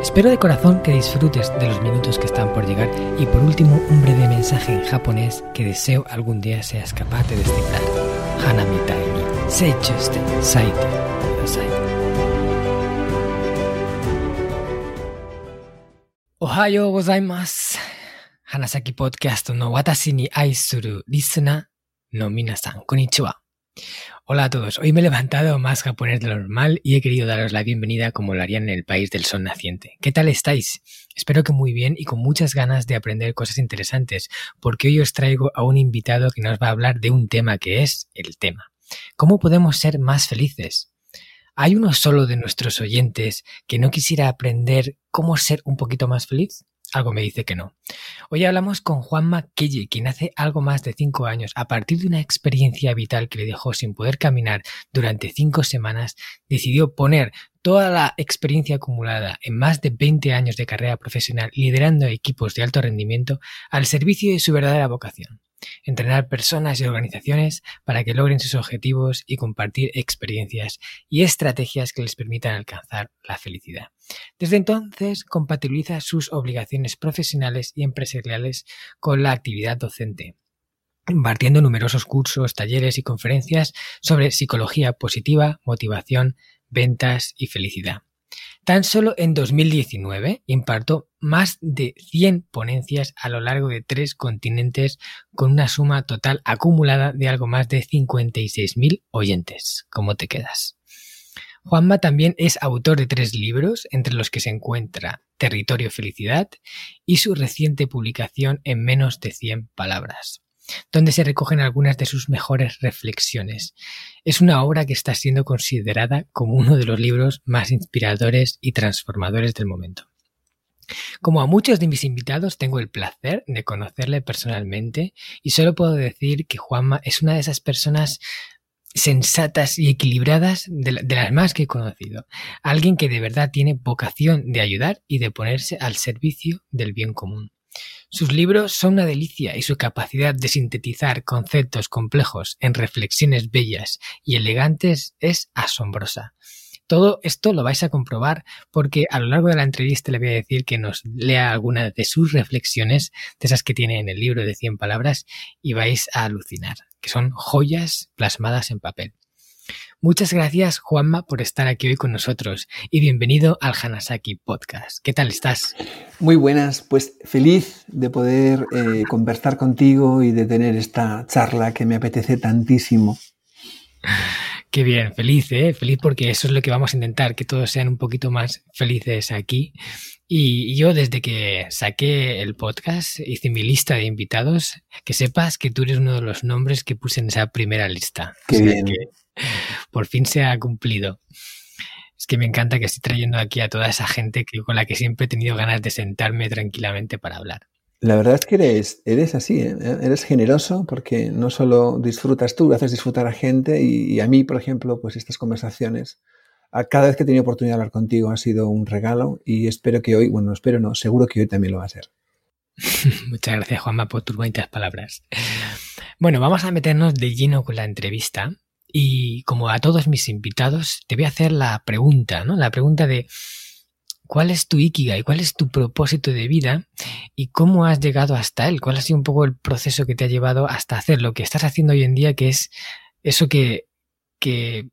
Espero de corazón que disfrutes de los minutos que están por llegar y por último un breve mensaje en japonés que deseo algún día seas capaz de descifrar. Hanami ni seichuste saite. Ohayo gozaimasu. Hanasaki Podcast no watashi ni aisuru listener no minasan. Konnichiwa. Hola a todos, hoy me he levantado más japonés de lo normal y he querido daros la bienvenida como lo harían en el país del sol naciente. ¿Qué tal estáis? Espero que muy bien y con muchas ganas de aprender cosas interesantes, porque hoy os traigo a un invitado que nos va a hablar de un tema que es el tema. ¿Cómo podemos ser más felices? ¿Hay uno solo de nuestros oyentes que no quisiera aprender cómo ser un poquito más feliz? Algo me dice que no. Hoy hablamos con Juanma Kelly, quien hace algo más de cinco años, a partir de una experiencia vital que le dejó sin poder caminar durante cinco semanas, decidió poner toda la experiencia acumulada en más de 20 años de carrera profesional liderando equipos de alto rendimiento al servicio de su verdadera vocación entrenar personas y organizaciones para que logren sus objetivos y compartir experiencias y estrategias que les permitan alcanzar la felicidad. Desde entonces compatibiliza sus obligaciones profesionales y empresariales con la actividad docente impartiendo numerosos cursos, talleres y conferencias sobre psicología positiva, motivación, ventas y felicidad. Tan solo en 2019 impartió más de 100 ponencias a lo largo de tres continentes con una suma total acumulada de algo más de 56.000 oyentes. ¿Cómo te quedas? Juanma también es autor de tres libros, entre los que se encuentra Territorio Felicidad y su reciente publicación en menos de 100 palabras donde se recogen algunas de sus mejores reflexiones. Es una obra que está siendo considerada como uno de los libros más inspiradores y transformadores del momento. Como a muchos de mis invitados tengo el placer de conocerle personalmente y solo puedo decir que Juanma es una de esas personas sensatas y equilibradas de, las más que he conocido. Alguien que de verdad tiene vocación de ayudar y de ponerse al servicio del bien común. Sus libros son una delicia y su capacidad de sintetizar conceptos complejos en reflexiones bellas y elegantes es asombrosa. Todo esto lo vais a comprobar porque a lo largo de la entrevista le voy a decir que nos lea alguna de sus reflexiones, de esas que tiene en el libro de 100 palabras, y vais a alucinar, que son joyas plasmadas en papel. Muchas gracias, Juanma, por estar aquí hoy con nosotros y bienvenido al Hanasaki Podcast. ¿Qué tal estás? Muy buenas, pues feliz de poder eh, conversar contigo y de tener esta charla que me apetece tantísimo. Qué bien, feliz, ¿eh? Feliz porque eso es lo que vamos a intentar, que todos sean un poquito más felices aquí. Y yo desde que saqué el podcast, hice mi lista de invitados, que sepas que tú eres uno de los nombres que puse en esa primera lista. Qué bien por fin se ha cumplido. Es que me encanta que estoy trayendo aquí a toda esa gente que, con la que siempre he tenido ganas de sentarme tranquilamente para hablar. La verdad es que eres, eres así, ¿eh? eres generoso porque no solo disfrutas tú, haces disfrutar a gente y, a mí, por ejemplo, pues estas conversaciones, cada vez que he tenido oportunidad de hablar contigo ha sido un regalo y espero que hoy, bueno, espero no, seguro que hoy también lo va a ser. Muchas gracias, Juanma, por tus bonitas palabras. Bueno, vamos a meternos de lleno con la entrevista y como a todos mis invitados, te voy a hacer la pregunta, ¿no? La pregunta de ¿cuál es tu Ikigai? ¿Cuál es tu propósito de vida? ¿Y cómo has llegado hasta él? ¿Cuál ha sido un poco el proceso que te ha llevado hasta hacer lo que estás haciendo hoy en día, que es eso que, que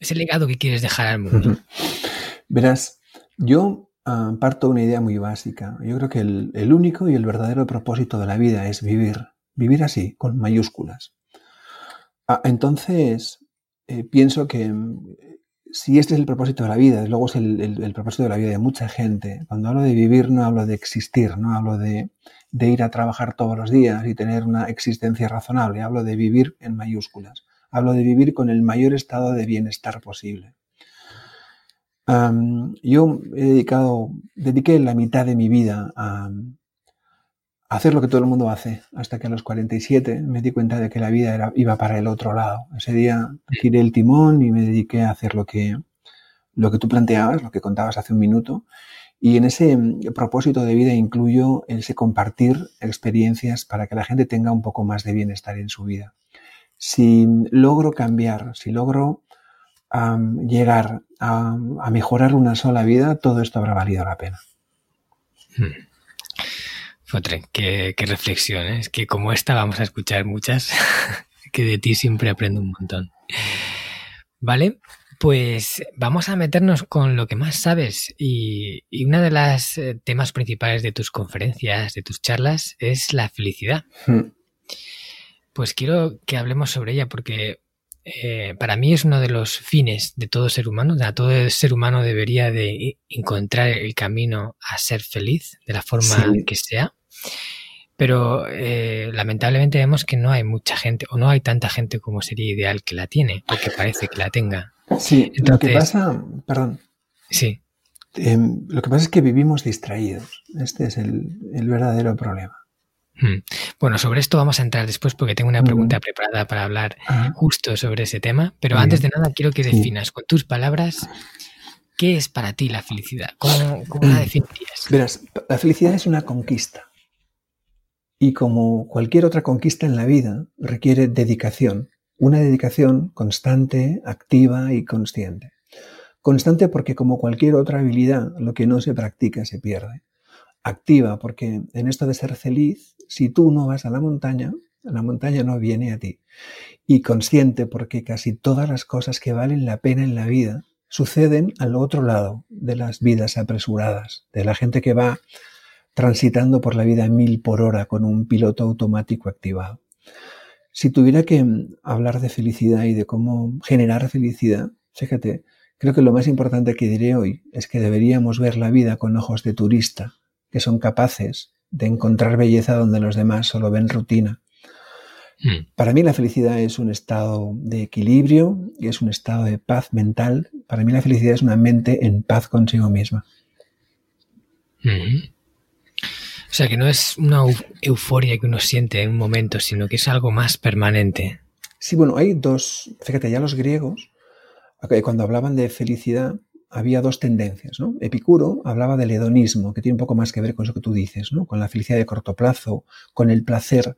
es el legado que quieres dejar al mundo? Verás, yo ah, parto de una idea muy básica. Yo creo que el, único y el verdadero propósito de la vida es vivir, vivir así, con mayúsculas. Ah, entonces, eh, pienso que mm, si este es el propósito de la vida, luego es el, propósito de la vida de mucha gente, cuando hablo de vivir no hablo de existir, no hablo de, ir a trabajar todos los días y tener una existencia razonable, hablo de vivir en mayúsculas, hablo de vivir con el mayor estado de bienestar posible. yo he dedicado, dediqué la mitad de mi vida a, hacer lo que todo el mundo hace, hasta que a los 47 me di cuenta de que la vida era, iba para el otro lado. Ese día giré el timón y me dediqué a hacer lo que, lo que tú planteabas, lo que contabas hace un minuto. Y en ese mm, propósito de vida incluyo ese compartir experiencias para que la gente tenga un poco más de bienestar en su vida. Si logro cambiar, si logro llegar a, mejorar una sola vida, todo esto habrá valido la pena. Hmm. Fotre, qué, qué reflexión, ¿eh? es que como esta vamos a escuchar muchas, que de ti siempre aprendo un montón. Vale, pues vamos a meternos con lo que más sabes y, y uno de los eh, temas principales de tus conferencias, de tus charlas, es la felicidad. Hmm. Pues quiero que hablemos sobre ella porque eh, para mí es uno de los fines de todo ser humano. O todo ser humano debería de encontrar el camino a ser feliz de la forma que sea. Pero eh, lamentablemente vemos que no hay mucha gente o no hay tanta gente como sería ideal que la tiene o que parece que la tenga. Sí, lo que pasa, perdón. Sí. Em, lo que pasa es que vivimos distraídos. Este es el verdadero problema. Hmm. Bueno, sobre esto vamos a entrar después porque tengo una pregunta preparada para hablar justo sobre ese tema. Pero antes de nada, quiero que definas con tus palabras qué es para ti la felicidad. ¿Cómo, la definirías? Verás, la felicidad es una conquista. Y como cualquier otra conquista en la vida, requiere dedicación. Una dedicación constante, activa y consciente. Constante porque como cualquier otra habilidad, lo que no se practica se pierde activa, porque en esto de ser feliz, si tú no vas a la montaña, la montaña no viene a ti. Y consciente, porque casi todas las cosas que valen la pena en la vida suceden al otro lado de las vidas apresuradas, de la gente que va transitando por la vida mil por hora con un piloto automático activado. Si tuviera que hablar de felicidad y de cómo generar felicidad, fíjate, creo que lo más importante que diré hoy es que deberíamos ver la vida con ojos de turista, que son capaces de encontrar belleza donde los demás solo ven rutina. Hmm. Para mí la felicidad es un estado de equilibrio y es un estado de paz mental. Para mí la felicidad es una mente en paz consigo misma. Hmm. O sea, que no es una euforia que uno siente en un momento, sino que es algo más permanente. Sí, bueno, hay dos, fíjate, ya los griegos, cuando hablaban de felicidad, había dos tendencias. ¿no? Epicuro hablaba del hedonismo, que tiene un poco más que ver con eso que tú dices, ¿no? con la felicidad de corto plazo, con el placer,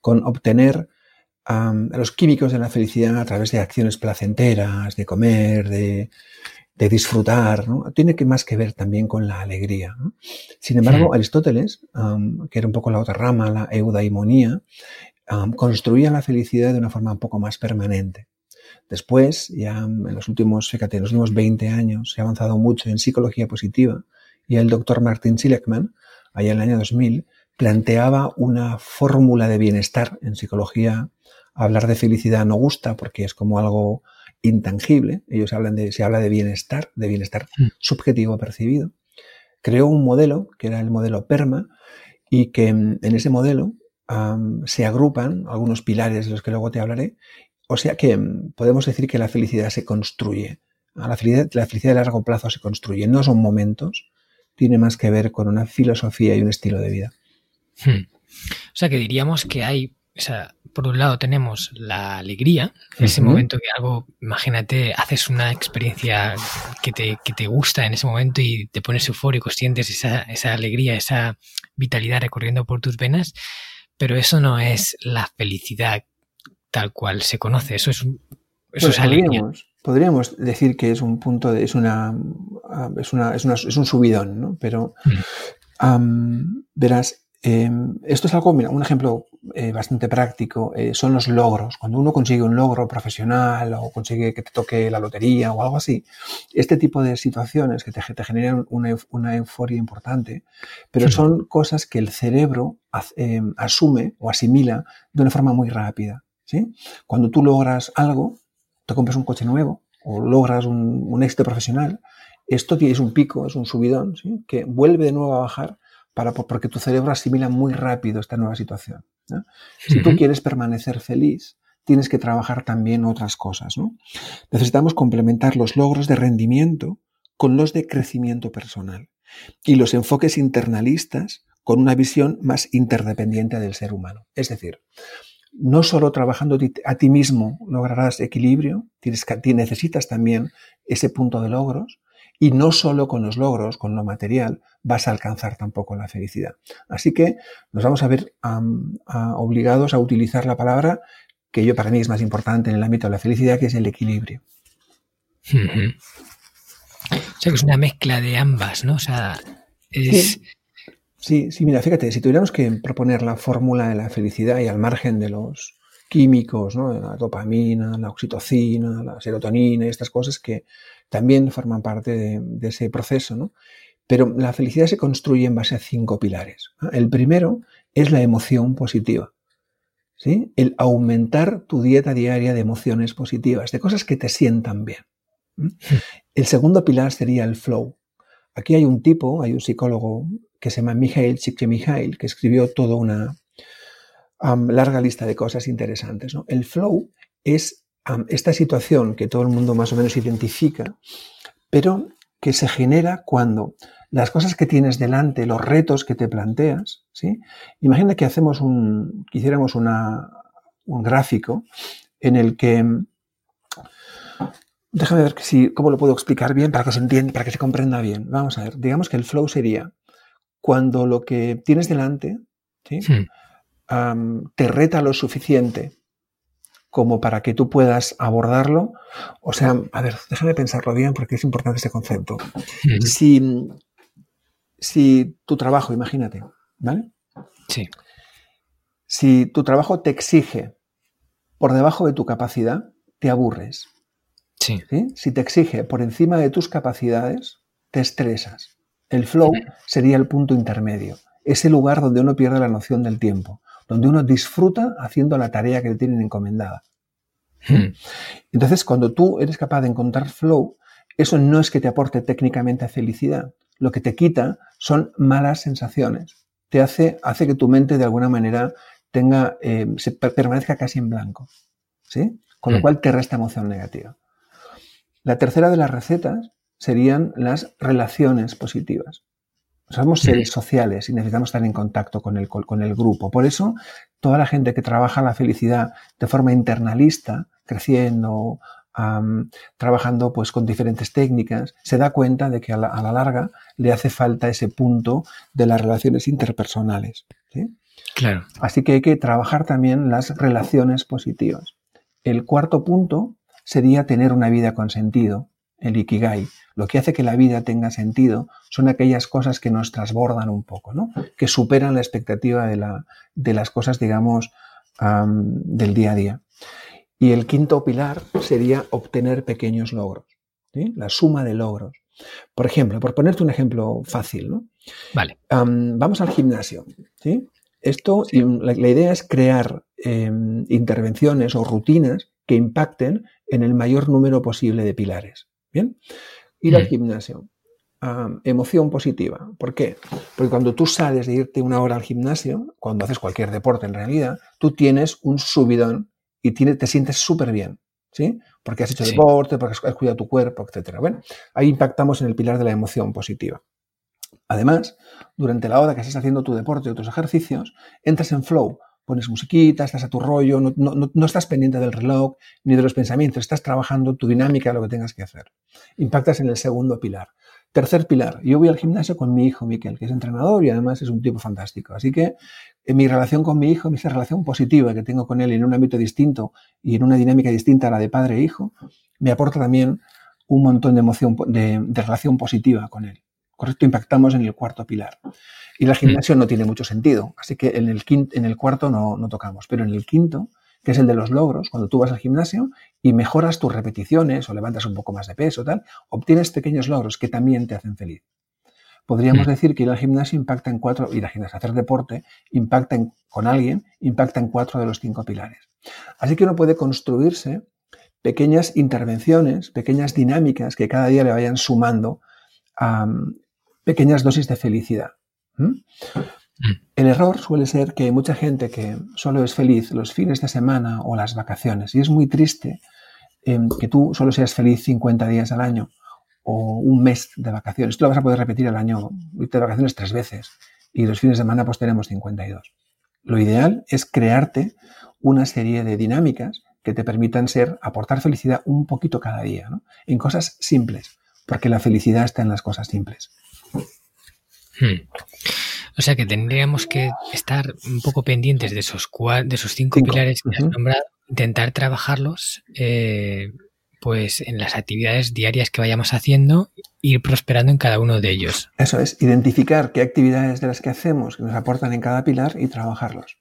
con obtener los químicos de la felicidad a través de acciones placenteras, de comer, de, disfrutar. ¿no? Tiene que más que ver también con la alegría. Sin embargo, Aristóteles, que era un poco la otra rama, la eudaimonía, construía la felicidad de una forma un poco más permanente. Después, ya en los últimos, fíjate, en los últimos 20 años se ha avanzado mucho en psicología positiva y el doctor Martin Seligman, allá en el año 2000, planteaba una fórmula de bienestar. En psicología, hablar de felicidad no gusta porque es como algo intangible. Ellos hablan de, se habla de bienestar, de bienestar mm. subjetivo percibido. Creó un modelo, que era el modelo PERMA, y que en ese modelo se agrupan algunos pilares de los que luego te hablaré o sea que mm, podemos decir que la felicidad se construye. La felicidad, la felicidad de largo plazo se construye. No son momentos, tiene más que ver con una filosofía y un estilo de vida. Hmm. O sea que diríamos que hay, o sea, por un lado tenemos la alegría, ese momento que algo, imagínate, haces una experiencia que te, que te gusta en ese momento y te pones eufórico, sientes esa, esa alegría, esa vitalidad recorriendo por tus venas, pero eso no es la felicidad tal cual se conoce. Eso es, eso es podríamos, podríamos, decir que es un punto, de, es, una, es, una, es, una, es un subidón, ¿no? Pero mm. verás, em, esto es algo, mira, un ejemplo eh, bastante práctico eh, son los logros. Cuando uno consigue un logro profesional o consigue que te toque la lotería o algo así, este tipo de situaciones que te, te generan una, una, euforia importante, pero son cosas que el cerebro em, asume o asimila de una forma muy rápida. Cuando tú logras algo, te compras un coche nuevo o logras un, éxito profesional, esto es un pico, es un subidón, que vuelve de nuevo a bajar para, porque tu cerebro asimila muy rápido esta nueva situación. Si tú quieres permanecer feliz, tienes que trabajar también otras cosas. Necesitamos complementar los logros de rendimiento con los de crecimiento personal y los enfoques internalistas con una visión más interdependiente del ser humano. Es decir, no solo trabajando a ti mismo lograrás equilibrio, tienes, necesitas también ese punto de logros, y no solo con los logros, con lo material, vas a alcanzar tampoco la felicidad. Así que nos vamos a ver obligados a utilizar la palabra que yo para mí es más importante en el ámbito de la felicidad, que es el equilibrio. O sea que es una mezcla de ambas, ¿no? O sea, es... Sí, sí, mira, fíjate, si tuviéramos que proponer la fórmula de la felicidad y al margen de los químicos, ¿no? la dopamina, la oxitocina, la serotonina, estas cosas que también forman parte de, ese proceso, ¿no? Pero la felicidad se construye en base a cinco pilares. El primero es la emoción positiva. ¿sí? El aumentar tu dieta diaria de emociones positivas, de cosas que te sientan bien. El segundo pilar sería el flow. Aquí hay un tipo, hay un psicólogo que se llama Mijail Csikszentmihalyi, que escribió toda una larga lista de cosas interesantes. El flow es esta situación que todo el mundo más o menos identifica, pero que se genera cuando las cosas que tienes delante, los retos que te planteas, ¿sí? Imagina que hacemos un, que hiciéramos una, un gráfico en el que Déjame ver si, cómo lo puedo explicar bien para que se entienda, para que se comprenda bien. Vamos a ver, digamos que el flow sería cuando lo que tienes delante hmm. te reta lo suficiente como para que tú puedas abordarlo. O sea, a ver, déjame pensarlo bien porque es importante este concepto. Hmm. Si, si tu trabajo, imagínate, ¿vale? Sí. Si tu trabajo te exige por debajo de tu capacidad, te aburres. Si te exige por encima de tus capacidades, te estresas. El flow sería el punto intermedio, ese lugar donde uno pierde la noción del tiempo, donde uno disfruta haciendo la tarea que le tienen encomendada. Hmm. Entonces, cuando tú eres capaz de encontrar flow, eso no es que te aporte técnicamente felicidad. Lo que te quita son malas sensaciones. Te hace, hace que tu mente de alguna manera tenga, eh, se permanezca casi en blanco. ¿sí? Con lo hmm. cual te resta emoción negativa. La tercera de las recetas serían las relaciones positivas. Somos seres sociales y necesitamos estar en contacto con el, con el grupo. Por eso, toda la gente que trabaja la felicidad de forma internalista, creciendo, trabajando pues con diferentes técnicas, se da cuenta de que a la, larga le hace falta ese punto de las relaciones interpersonales. Claro. Así que hay que trabajar también las relaciones positivas. El cuarto punto sería tener una vida con sentido, el ikigai. Lo que hace que la vida tenga sentido son aquellas cosas que nos trasbordan un poco, ¿no? que superan la expectativa de, la, de las cosas, digamos, del día a día. Y el quinto pilar sería obtener pequeños logros, la suma de logros. Por ejemplo, por ponerte un ejemplo fácil, ¿no? Vale. vamos al gimnasio. ¿sí? Esto, La, idea es crear em, intervenciones o rutinas que impacten en el mayor número posible de pilares. Bien, ir al gimnasio. emoción positiva. ¿Por qué? Porque cuando tú sales de irte una hora al gimnasio, cuando haces cualquier deporte en realidad, tú tienes un subidón y te sientes súper bien. ¿Sí? Porque has hecho deporte, porque has cuidado tu cuerpo, etc. Bueno, ahí impactamos en el pilar de la emoción positiva. Además, durante la hora que estás haciendo tu deporte o tus ejercicios, entras en flow, pones musiquita, estás a tu rollo, no, estás pendiente del reloj ni de los pensamientos, estás trabajando tu dinámica, lo que tengas que hacer. Impactas en el segundo pilar. Tercer pilar, yo voy al gimnasio con mi hijo Miquel, que es entrenador y además es un tipo fantástico. Así que en mi relación con mi hijo, mi relación positiva que tengo con él en un ámbito distinto y en una dinámica distinta a la de padre e hijo, me aporta también un montón de emoción, de relación positiva con él. Correcto, impactamos en el cuarto pilar. Y el gimnasio no tiene mucho sentido, así que en el, quinto, en el cuarto no, no tocamos, pero en el quinto, que es el de los logros, cuando tú vas al gimnasio y mejoras tus repeticiones o levantas un poco más de peso, tal, obtienes pequeños logros que también te hacen feliz. Podríamos mm. decir que ir al gimnasio impacta en cuatro, ir al gimnasio, hacer deporte, impacta con alguien, impacta en cuatro de los cinco pilares. Así que uno puede construirse pequeñas intervenciones, pequeñas dinámicas que cada día le vayan sumando a pequeñas dosis de felicidad. ¿Mm? El error suele ser que hay mucha gente que solo es feliz los fines de semana o las vacaciones. Y es muy triste em, que tú solo seas feliz 50 días al año o un mes de vacaciones. Tú lo vas a poder repetir al año de vacaciones tres veces. y los fines de semana pues tenemos 52. Lo ideal es crearte una serie de dinámicas que te permitan ser, aportar felicidad un poquito cada día, ¿no? En cosas simples, porque la felicidad está en las cosas simples. Hmm. O sea que tendríamos que estar un poco pendientes de esos, de esos cinco, pilares que has nombrado, intentar trabajarlos eh, pues en las actividades diarias que vayamos haciendo, ir prosperando en cada uno de ellos. Eso es, identificar qué actividades de las que hacemos que nos aportan en cada pilar y trabajarlos.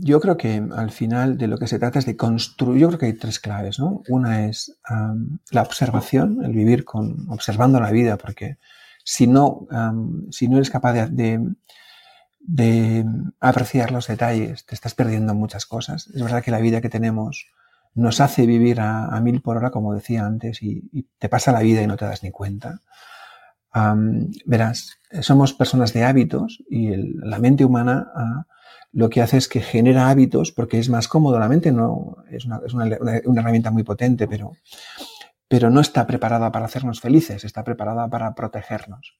yo creo que al final de lo que se trata es de construir, yo creo que hay tres claves, ¿no? Una es la observación, el vivir con, observando la vida, porque si no, si no eres capaz de, de, apreciar los detalles, te estás perdiendo muchas cosas. Es verdad que la vida que tenemos nos hace vivir a, mil por hora, como decía antes, y, te pasa la vida y no te das ni cuenta. verás, somos personas de hábitos y la mente humana ah, lo que hace es que genera hábitos porque es más cómodo. La mente no es una, es una herramienta muy potente, pero pero no está preparada para hacernos felices, está preparada para protegernos.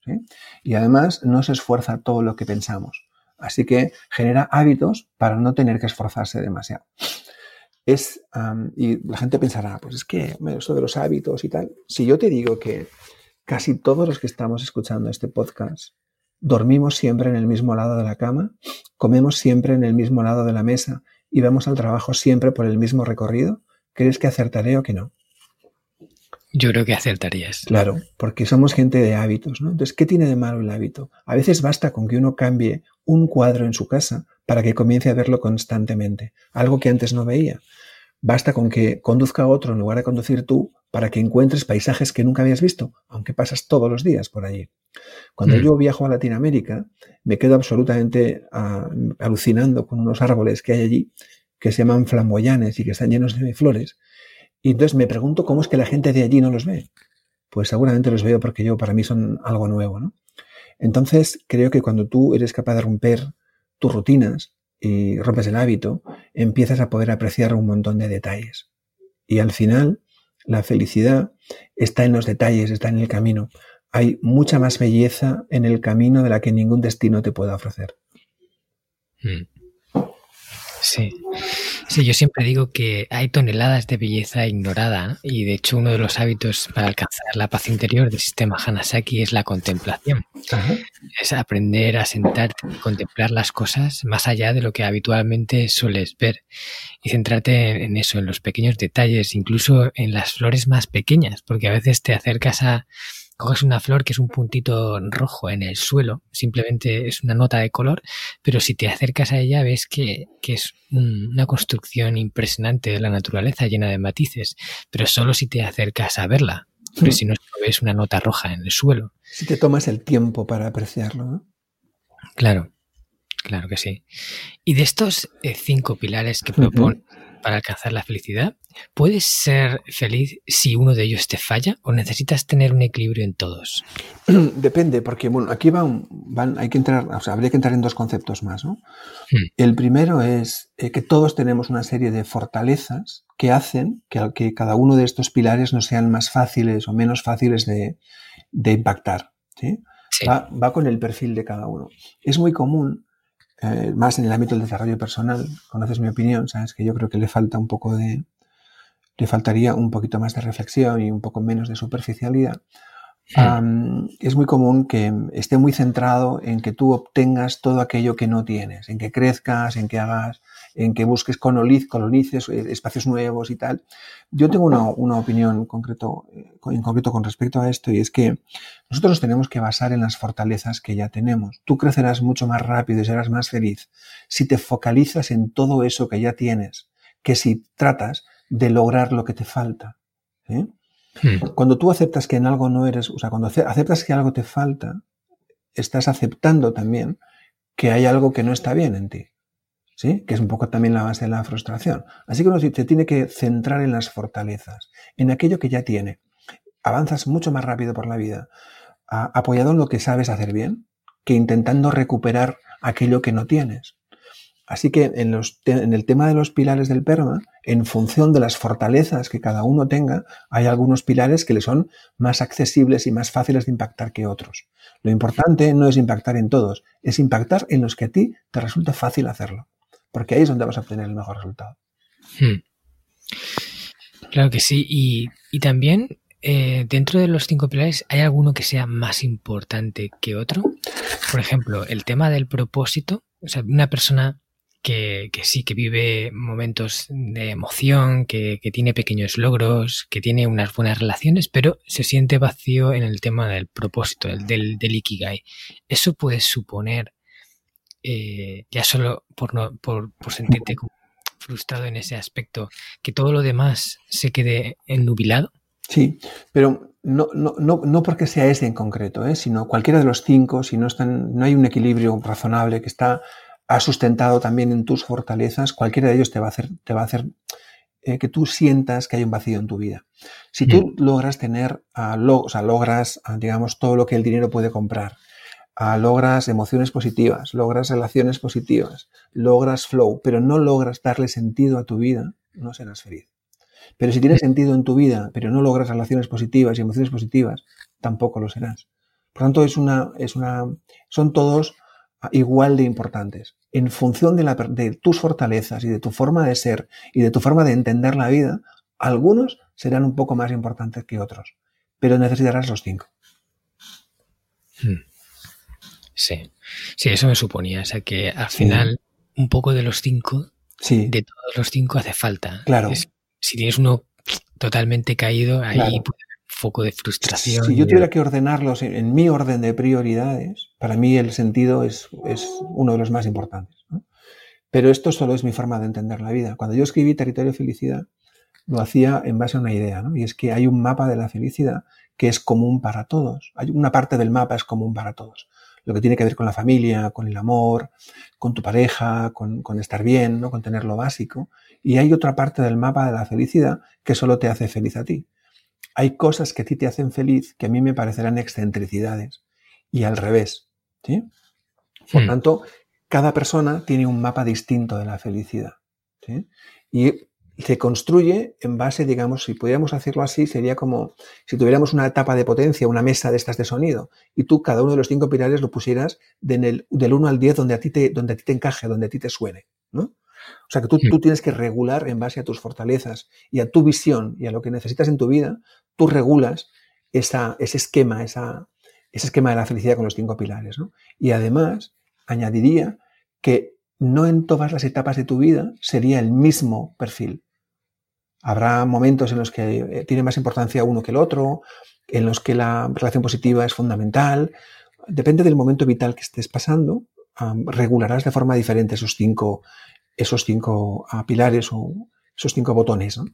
Y además no se esfuerza todo lo que pensamos. Así que genera hábitos para no tener que esforzarse demasiado. Es, y la gente pensará, pues es que eso de los hábitos y tal. Si yo te digo que casi todos los que estamos escuchando este podcast dormimos siempre en el mismo lado de la cama, comemos siempre en el mismo lado de la mesa y vamos al trabajo siempre por el mismo recorrido, ¿crees que acertaré o que no? Yo creo que acertarías. Claro, porque somos gente de hábitos, ¿no? Entonces, ¿qué tiene de malo el hábito? A veces basta con que uno cambie un cuadro en su casa para que comience a verlo constantemente, algo que antes no veía. Basta con que conduzca otro en lugar de conducir tú para que encuentres paisajes que nunca habías visto, aunque pasas todos los días por allí. Cuando mm. yo viajo a Latinoamérica, me quedo absolutamente ah, alucinando con unos árboles que hay allí que se llaman flamboyanes y que están llenos de flores y entonces me pregunto cómo es que la gente de allí no los ve. Pues seguramente los veo porque yo, para mí son algo nuevo, ¿no? Entonces creo que cuando tú eres capaz de romper tus rutinas y rompes el hábito, empiezas a poder apreciar un montón de detalles. Y al final, la felicidad está en los detalles, está en el camino. Hay mucha más belleza en el camino de la que ningún destino te pueda ofrecer. Hmm. Sí. Sí, yo siempre digo que hay toneladas de belleza ignorada y de hecho uno de los hábitos para alcanzar la paz interior del sistema Hanasaki es la contemplación. Es aprender a sentarte y contemplar las cosas más allá de lo que habitualmente sueles ver y centrarte en eso, en los pequeños detalles, incluso en las flores más pequeñas, porque a veces te acercas a coges una flor que es un puntito rojo en el suelo, simplemente es una nota de color, pero si te acercas a ella ves que, es una construcción impresionante de la naturaleza llena de matices, pero solo si te acercas a verla, porque si no ves una nota roja en el suelo. Si te tomas el tiempo para apreciarlo. ¿no? Claro, claro que sí. Y de estos eh, cinco pilares que propone para alcanzar la felicidad, ¿puedes ser feliz si uno de ellos te falla o necesitas tener un equilibrio en todos? Depende, porque bueno, aquí van, van, hay que entrar, o sea, habría que entrar en dos conceptos más, ¿no? Hmm. El primero es eh, que todos tenemos una serie de fortalezas que hacen que, que, cada uno de estos pilares no sean más fáciles o menos fáciles de, impactar. Va, va, con el perfil de cada uno. Es muy común eh, más en el ámbito del desarrollo personal, conoces mi opinión, sabes que yo creo que le falta un poco de, le faltaría un poquito más de reflexión y un poco menos de superficialidad. es muy común que esté muy centrado en que tú obtengas todo aquello que no tienes, en que crezcas, en que hagas en que busques colonices eh, espacios nuevos y tal. Yo tengo una, opinión concreto, eh, en concreto con respecto a esto y es que nosotros nos tenemos que basar en las fortalezas que ya tenemos. Tú crecerás mucho más rápido y serás más feliz si te focalizas en todo eso que ya tienes que si tratas de lograr lo que te falta. Hmm. Cuando tú aceptas que en algo no eres, o sea, cuando aceptas que algo te falta, estás aceptando también que hay algo que no está bien en ti. ¿sí? que es un poco también la base de la frustración. Así que uno se tiene que centrar en las fortalezas, en aquello que ya tiene. Avanzas mucho más rápido por la vida, apoyado en lo que sabes hacer bien, que intentando recuperar aquello que no tienes. Así que en, el tema de los pilares del PERMA, en función de las fortalezas que cada uno tenga, hay algunos pilares que le son más accesibles y más fáciles de impactar que otros. Lo importante no es impactar en todos, es impactar en los que a ti te resulta fácil hacerlo, porque ahí es donde vas a obtener el mejor resultado. Hmm. Claro que sí, y, y también eh, dentro de los cinco pilares, ¿hay alguno que sea más importante que otro? Por ejemplo, el tema del propósito. O sea, una persona que, sí, que vive momentos de emoción, que, que, tiene pequeños logros, que tiene unas buenas relaciones, pero se siente vacío en el tema del propósito, del, del, del Ikigai. Eso puede suponer, eh, ya solo por, no, por, por sentirte frustrado en ese aspecto, que todo lo demás se quede ennubilado. Sí, pero no, no, no, no porque sea ese en concreto, ¿eh? sino cualquiera de los cinco, si no, están, no hay un equilibrio razonable que está sustentado también en tus fortalezas, cualquiera de ellos te va a hacer, te va a hacer eh, que tú sientas que hay un vacío en tu vida. Si tú mm. logras tener, uh, o sea, logras, uh, digamos, todo lo que el dinero puede comprar, uh, logras emociones positivas, logras relaciones positivas, logras flow, pero no logras darle sentido a tu vida, no serás feliz. Pero si tienes sentido en tu vida, pero no logras relaciones positivas y emociones positivas, tampoco lo serás. Por tanto, es una, es una, son todos igual de importantes. En función de, la, de tus fortalezas y de tu forma de ser y de tu forma de entender la vida, algunos serán un poco más importantes que otros, pero necesitarás los cinco. Hmm. Sí, sí, eso me suponía. O sea que al final, un poco de los cinco, sí. de todos los cinco hace falta. Claro si tienes uno totalmente caído, ahí puede foco de frustración. Si yo tuviera que ordenarlos en, mi orden de prioridades, para mí el sentido es, es uno de los más importantes. Pero esto solo es mi forma de entender la vida. Cuando yo escribí Territorio Felicidad, lo hacía en base a una idea, ¿no? Y es que hay un mapa de la felicidad que es común para todos. Hay una parte del mapa es común para todos. Lo que tiene que ver con la familia, con el amor, con tu pareja, con, con estar bien, ¿no? Con tener lo básico. Y hay otra parte del mapa de la felicidad que solo te hace feliz a ti. Hay cosas que a ti te hacen feliz que a mí me parecerán excentricidades y al revés. ¿sí? Por hmm. tanto, cada persona tiene un mapa distinto de la felicidad. ¿sí? Y se construye en base, digamos, si pudiéramos hacerlo así, sería como si tuviéramos una etapa de potencia, una mesa de estas de sonido, y tú cada uno de los cinco pilares lo pusieras del 1 al 10 donde a, ti te, donde a ti te encaje, donde a ti te suene. ¿no? O sea que tú, tú, tienes que regular en base a tus fortalezas y a tu visión y a lo que necesitas en tu vida, tú regulas esa, ese esquema, esa, ese esquema de la felicidad con los cinco pilares. ¿no? Y además, añadiría que no en todas las etapas de tu vida sería el mismo perfil. Habrá momentos en los que eh, tiene más importancia uno que el otro, en los que la relación positiva es fundamental. Depende del momento vital que estés pasando, regularás de forma diferente esos cinco, esos cinco pilares o esos cinco botones. ¿no?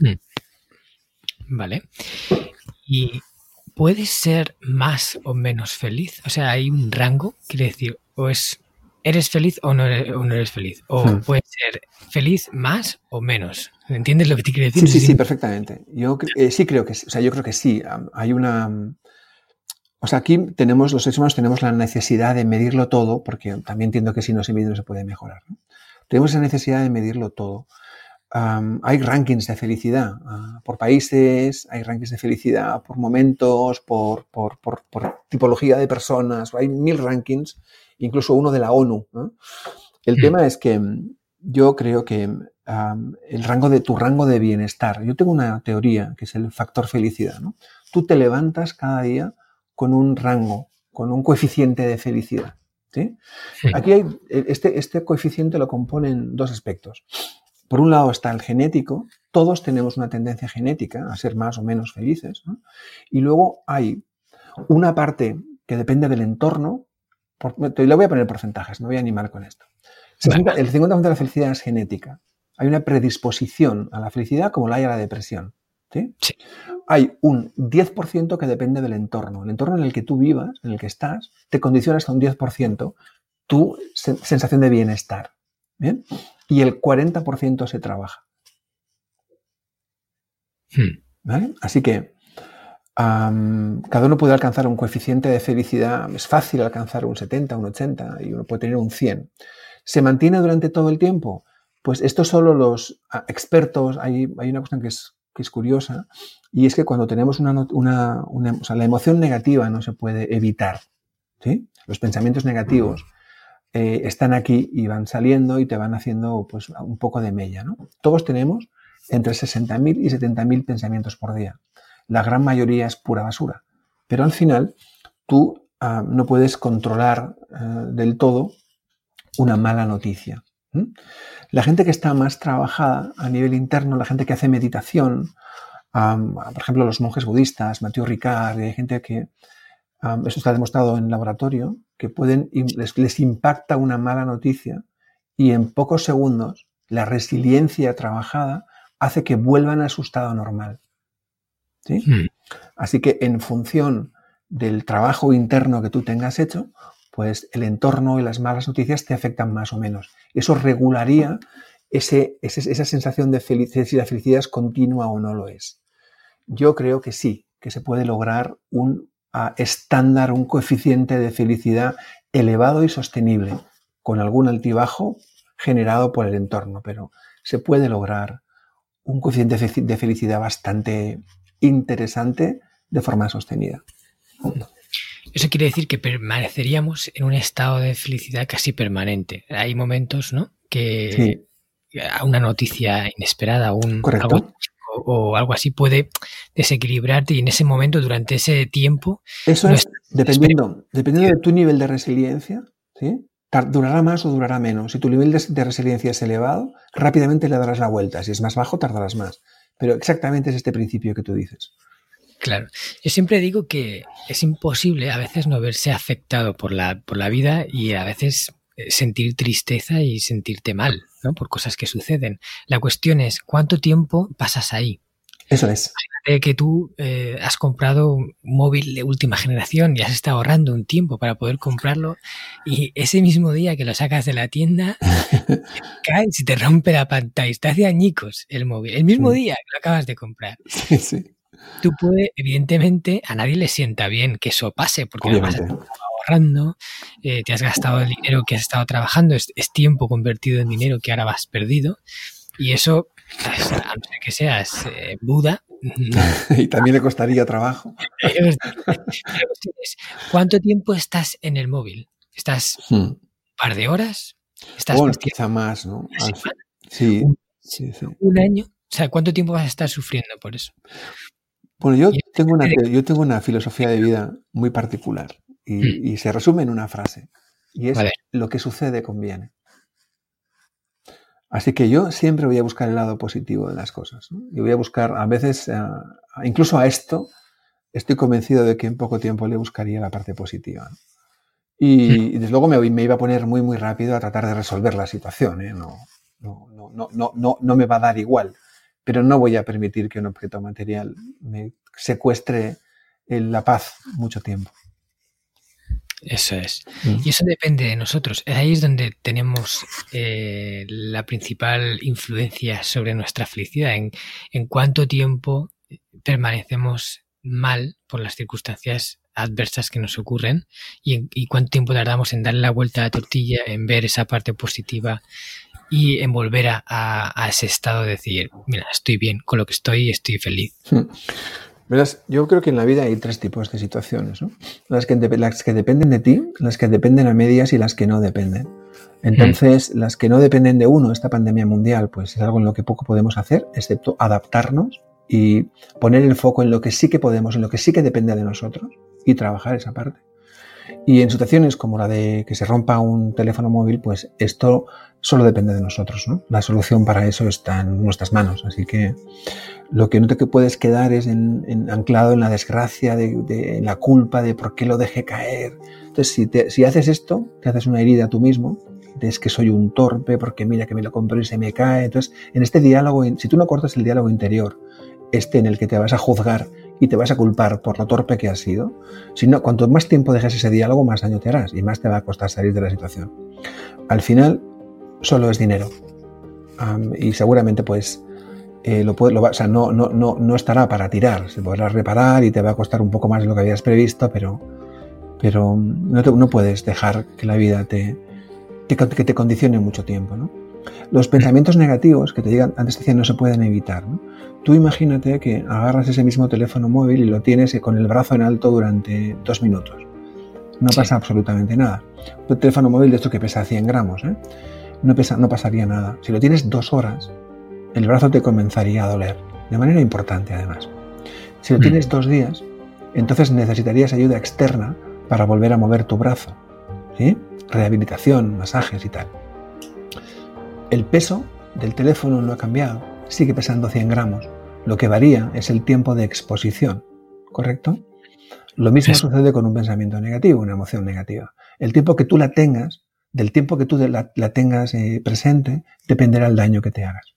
Mm. Vale. ¿Y puedes ser más o menos feliz? O sea, hay un rango, quiere decir, o es eres feliz o no eres, o no eres feliz. O hmm. puedes ser feliz más o menos. ¿Entiendes lo que te quiero decir? Sí, sí, sí, perfectamente. Yo eh, sí creo que sí. O sea, yo creo que sí. Hay una. O sea, aquí tenemos, los seres humanos tenemos la necesidad de medirlo todo, porque también entiendo que si no se mide no se puede mejorar. Tenemos esa necesidad de medirlo todo. hay rankings de felicidad uh, por países, hay rankings de felicidad por momentos, por, por, por, por, tipología de personas, hay mil rankings, incluso uno de la ONU. ¿no? El mm. tema es que mm, yo creo que um, el rango de tu rango de bienestar, yo tengo una teoría que es el factor felicidad. ¿no? Tú te levantas cada día con un rango, con un coeficiente de felicidad. ¿sí? Aquí hay, e, este, este coeficiente lo componen dos aspectos. Por un lado está el genético, todos tenemos una tendencia genética a ser más o menos felices, ¿no? y luego hay una parte que depende del entorno, por, te le voy a poner porcentajes, no voy a animar con esto. El 50% de la felicidad es genética. Hay una predisposición a la felicidad como la hay a la depresión. ¿Sí? sí hay un 10% que depende del entorno. El entorno en el que tú vivas, en el que estás, te condiciona hasta un 10% tu sensación de bienestar. ¿bien? Y el 40% se trabaja. Hmm. ¿Vale? Así que cada uno puede alcanzar un coeficiente de felicidad. Es fácil alcanzar un 70, un 80 y uno puede tener un 100. ¿Se mantiene durante todo el tiempo? Pues esto solo los ah, expertos, hay, hay una cuestión que es, que es curiosa, y es que cuando tenemos una, una, o sea, la emoción negativa no se puede evitar. ¿sí? Los pensamientos negativos eh, están aquí y van saliendo y te van haciendo pues, un poco de mella. ¿no? Todos tenemos entre 60.000 y 70.000 pensamientos por día. La gran mayoría es pura basura. Pero al final tú ah, no puedes controlar eh, del todo una mala noticia. La gente que está más trabajada a nivel interno, la gente que hace meditación, por ejemplo, los monjes budistas, Mathieu Ricard, hay gente que, eso está demostrado en laboratorio, que pueden, les, les, impacta una mala noticia y en pocos segundos la resiliencia trabajada hace que vuelvan a su estado normal. ¿sí? Hmm. Así que en función del trabajo interno que tú tengas hecho, pues el entorno y las malas noticias te afectan más o menos. Eso regularía ese, esa sensación de felicidad, si la felicidad es continua o no lo es. Yo creo que sí, que se puede lograr un ah, estándar, un coeficiente de felicidad elevado y sostenible, con algún altibajo generado por el entorno, pero se puede lograr un coeficiente de felicidad bastante interesante de forma sostenida. Eso quiere decir que permaneceríamos en un estado de felicidad casi permanente. Hay momentos, ¿no? Que una noticia inesperada, un algo, o algo así puede desequilibrarte y en ese momento, durante ese tiempo. Eso es dependiendo, dependiendo de tu nivel de resiliencia, ¿sí? Durará más o durará menos. Si tu nivel de resiliencia es elevado, rápidamente le darás la vuelta. Si es más bajo, tardarás más. Pero exactamente es este principio que tú dices. Claro, yo siempre digo que es imposible a veces no verse afectado por la, por la vida y a veces eh, sentir tristeza y sentirte mal, ¿no? Por cosas que suceden. La cuestión es, ¿cuánto tiempo pasas ahí? Eso es. Imagínate que tú eh, has comprado un móvil de última generación y has estado ahorrando un tiempo para poder comprarlo y ese mismo día que lo sacas de la tienda, caes y te rompe la pantalla, te hace añicos el móvil, el mismo día que lo acabas de comprar. Sí, sí tú puedes, evidentemente, a nadie le sienta bien que eso pase, porque además estás ahorrando, eh, te has gastado el dinero que has estado trabajando, es, tiempo convertido en dinero que ahora vas perdido, y eso, pues, a no ser que seas eh, Buda. y también le costaría trabajo. ¿Cuánto tiempo estás en el móvil? ¿Estás hmm. un par de horas? ¿Estás bueno, quizá más, ¿no? Sí, sí, sí. ¿Un año? O sea, ¿cuánto tiempo vas a estar sufriendo por eso? Bueno, yo tengo, una, yo tengo una filosofía de vida muy particular y, mm. se resume en una frase. Y es lo que sucede conviene. Así que yo siempre voy a buscar el lado positivo de las cosas. Y voy a buscar, a veces, incluso a esto, estoy convencido de que en poco tiempo le buscaría la parte positiva. Y, mm. desde luego me, me, iba a poner muy, muy rápido a tratar de resolver la situación. ¿eh? No, no, no, no, no, no me va a dar igual pero no voy a permitir que un objeto material me secuestre la paz mucho tiempo. Eso es. Mm. Y eso depende de nosotros. Ahí es donde tenemos eh, la principal influencia sobre nuestra felicidad, en, en cuánto tiempo permanecemos mal por las circunstancias adversas que nos ocurren y, y, cuánto tiempo tardamos en darle la vuelta a la tortilla, en ver esa parte positiva y en volver a, ese estado de decir, mira, estoy bien con lo que estoy y estoy feliz. Hmm. Verás, yo creo que en la vida hay tres tipos de situaciones, ¿no? Las que, las que dependen de ti, las que dependen a medias y las que no dependen. Entonces, hmm. las que no dependen de uno, esta pandemia mundial, pues es algo en lo que poco podemos hacer, excepto adaptarnos y poner el foco en lo que sí que podemos, en lo que sí que depende de nosotros y trabajar esa parte. Y en situaciones como la de que se rompa un teléfono móvil, pues esto solo depende de nosotros, ¿no? La solución para eso está en nuestras manos, así que lo que no te puedes quedar es en, anclado en la desgracia, de, en la culpa de por qué lo dejé caer. Entonces, si, si haces esto, te haces una herida tú mismo, es que soy un torpe porque mira que me lo compré y se me cae. Entonces, en este diálogo, si tú no cortas el diálogo interior, este en el que te vas a juzgar y te vas a culpar por lo torpe que has sido, sino cuanto más tiempo dejes ese diálogo, más daño te harás y más te va a costar salir de la situación. Al final, solo es dinero. y seguramente, pues, eh, lo, sea, no, no, no, no, estará para tirar. Se podrá reparar y te va a costar un poco más de lo que habías previsto, pero, pero no, no puedes dejar que la vida te, que te condicionen mucho tiempo. Los pensamientos negativos que te digan, antes decían, no se pueden evitar. Tú imagínate que agarras ese mismo teléfono móvil y lo tienes con el brazo en alto durante dos minutos. No pasa absolutamente nada. Un teléfono móvil de esto que pesa 100 gramos, ¿eh? no, pesa, no pasaría nada. Si lo tienes dos horas, el brazo te comenzaría a doler, de manera importante además. Si lo mm. tienes dos días, entonces necesitarías ayuda externa para volver a mover tu brazo. ¿sí? Rehabilitación, masajes y tal. El peso del teléfono no ha cambiado, sigue pesando 100 gramos. Lo que varía es el tiempo de exposición, ¿correcto? Lo mismo sucede con un pensamiento negativo, una emoción negativa. El tiempo que tú la tengas, del tiempo que tú la, tengas eh, presente, dependerá el daño que te hagas.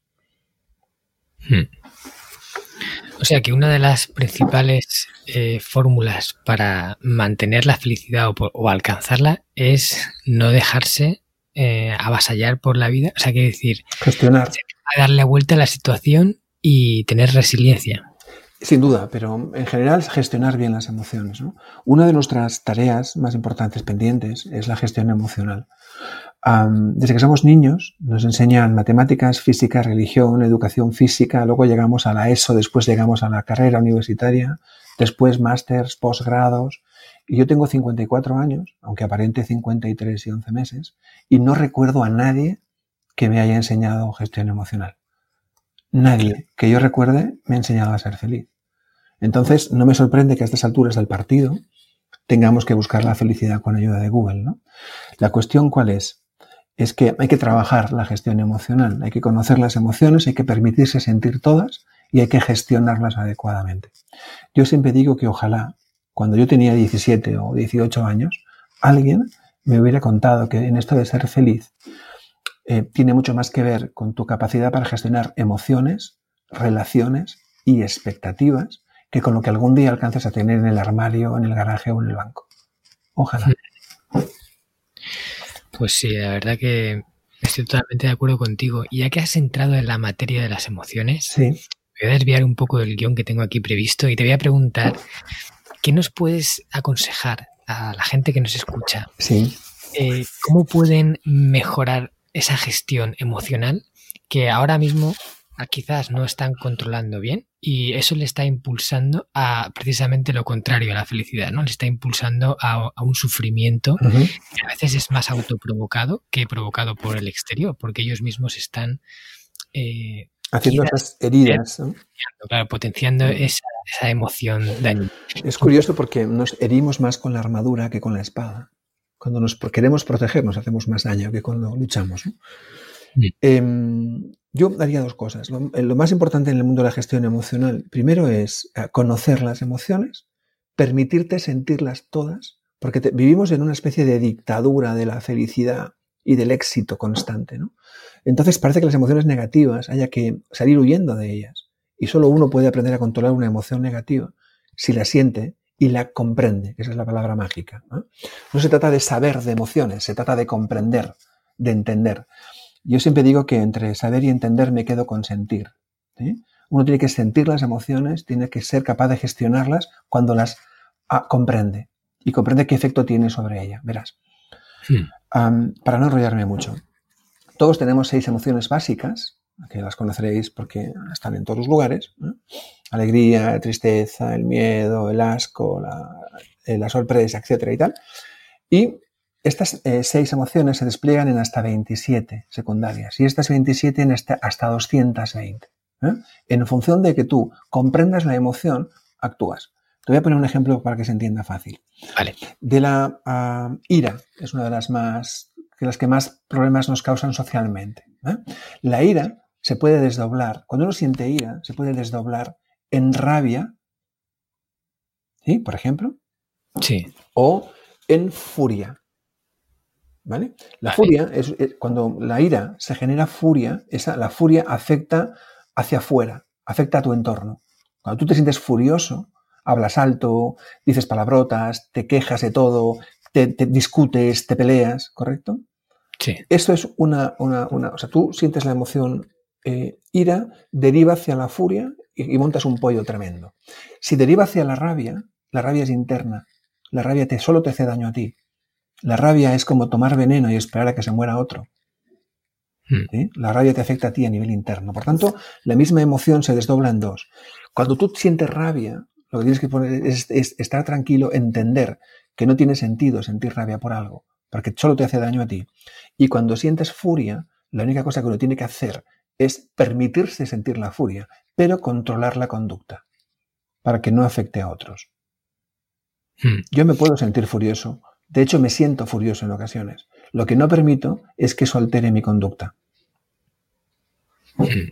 Hmm. O sea que una de las principales eh, fórmulas para mantener la felicidad o, alcanzarla es no dejarse eh, avasallar por la vida. O sea, que decir, gestionar. Darle vuelta a la situación y tener resiliencia. Sin duda, pero en general gestionar bien las emociones. Una de nuestras tareas más importantes pendientes es la gestión emocional desde que somos niños nos enseñan matemáticas, física, religión, educación física, luego llegamos a la ESO, después llegamos a la carrera universitaria, después másters, posgrados. Y yo tengo 54 años, aunque aparente 53 y 11 meses, y no recuerdo a nadie que me haya enseñado gestión emocional. Nadie que yo recuerde me ha enseñado a ser feliz. Entonces, no me sorprende que a estas alturas del partido tengamos que buscar la felicidad con ayuda de Google. ¿no? La cuestión cuál es? es que hay que trabajar la gestión emocional, hay que conocer las emociones, hay que permitirse sentir todas y hay que gestionarlas adecuadamente. Yo siempre digo que ojalá, cuando yo tenía 17 o 18 años, alguien me hubiera contado que en esto de ser feliz eh, tiene mucho más que ver con tu capacidad para gestionar emociones, relaciones y expectativas que con lo que algún día alcances a tener en el armario, en el garaje o en el banco. Ojalá. Pues sí, la verdad que estoy totalmente de acuerdo contigo. Y ya que has entrado en la materia de las emociones, voy a desviar un poco del guion que tengo aquí previsto y te voy a preguntar, ¿qué nos puedes aconsejar a la gente que nos escucha? Sí. Eh, ¿Cómo pueden mejorar esa gestión emocional que ahora mismo quizás no están controlando bien y eso le está impulsando a precisamente lo contrario a la felicidad, ¿no? Le está impulsando a, un sufrimiento que a veces es más autoprovocado que provocado por el exterior, porque ellos mismos están eh, haciendo esas heridas, claro, potenciando esa, emoción dañina. Es curioso porque nos herimos más con la armadura que con la espada. Cuando nos queremos proteger nos hacemos más daño que cuando luchamos. Em, yo haría dos cosas. Eh, lo, más importante en el mundo de la gestión emocional, primero es eh, conocer las emociones, permitirte sentirlas todas, porque vivimos en una especie de dictadura de la felicidad y del éxito constante. ¿no? Entonces parece que las emociones negativas haya que salir huyendo de ellas. Y solo uno puede aprender a controlar una emoción negativa si la siente y la comprende, esa es la palabra mágica. no se trata de saber de emociones, se trata de comprender, de entender. Yo siempre digo que entre saber y entender me quedo con sentir. Uno tiene que sentir las emociones, tiene que ser capaz de gestionarlas cuando las ah, comprende y comprende qué efecto tiene sobre ella. Verás. Hmm. para no enrollarme mucho, todos tenemos seis emociones básicas, que las conoceréis porque están en todos los lugares. Alegría, tristeza, el miedo, el asco, la, eh, la sorpresa, etcétera y tal. Y estas eh, seis emociones se despliegan en hasta 27 secundarias y estas 27 en hasta, 220. ¿eh? En función de que tú comprendas la emoción, actúas. Te voy a poner un ejemplo para que se entienda fácil. Vale. De la ah, ira, es una de las más que las que más problemas nos causan socialmente. ¿eh? La ira se puede desdoblar, cuando uno siente ira, se puede desdoblar en rabia, ¿sí? Por ejemplo. Sí. O en furia. ¿Vale? La furia es, cuando la ira se genera furia, esa, la furia afecta hacia afuera, afecta a tu entorno. Cuando tú te sientes furioso, hablas alto, dices palabrotas, te quejas de todo, te, discutes, te peleas, ¿correcto? Sí. Eso es una, una, o sea, tú sientes la emoción eh, ira, deriva hacia la furia y, y, montas un pollo tremendo. Si deriva hacia la rabia, la rabia es interna, la rabia te, solo te hace daño a ti. La rabia es como tomar veneno y esperar a que se muera otro. Hmm. La rabia te afecta a ti a nivel interno. Por tanto, la misma emoción se desdobla en dos. Cuando tú sientes rabia, lo que tienes que poner es, estar tranquilo, entender que no tiene sentido sentir rabia por algo, porque solo te hace daño a ti. Y cuando sientes furia, la única cosa que uno tiene que hacer es permitirse sentir la furia, pero controlar la conducta, para que no afecte a otros. Hmm. Yo me puedo sentir furioso, de hecho me siento furioso en ocasiones. Lo que no permito es que eso altere mi conducta. Hmm.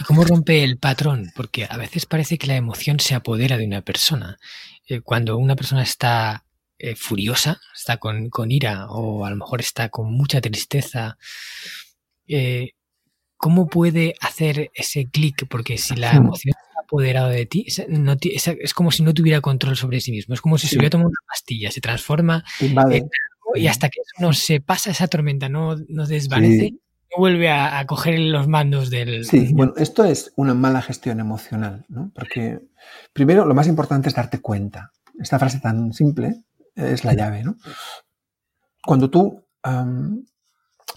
¿Y cómo rompe el patrón? Porque a veces parece que la emoción se apodera de una persona. Eh, cuando una persona está eh, furiosa, está con, ira o a lo mejor está con mucha tristeza, eh, ¿cómo puede hacer ese clic? Porque si la emoción se ha apoderado de ti, es como si no tuviera control sobre sí mismo. Es como si se hubiera tomado una pastilla, se transforma y hasta que no se pasa esa tormenta, no, no desvanece, vuelve a, coger los mandos del... Sí, bueno, esto es una mala gestión emocional, ¿no? Porque primero lo más importante es darte cuenta. Esta frase tan simple es la llave, ¿no? Cuando tú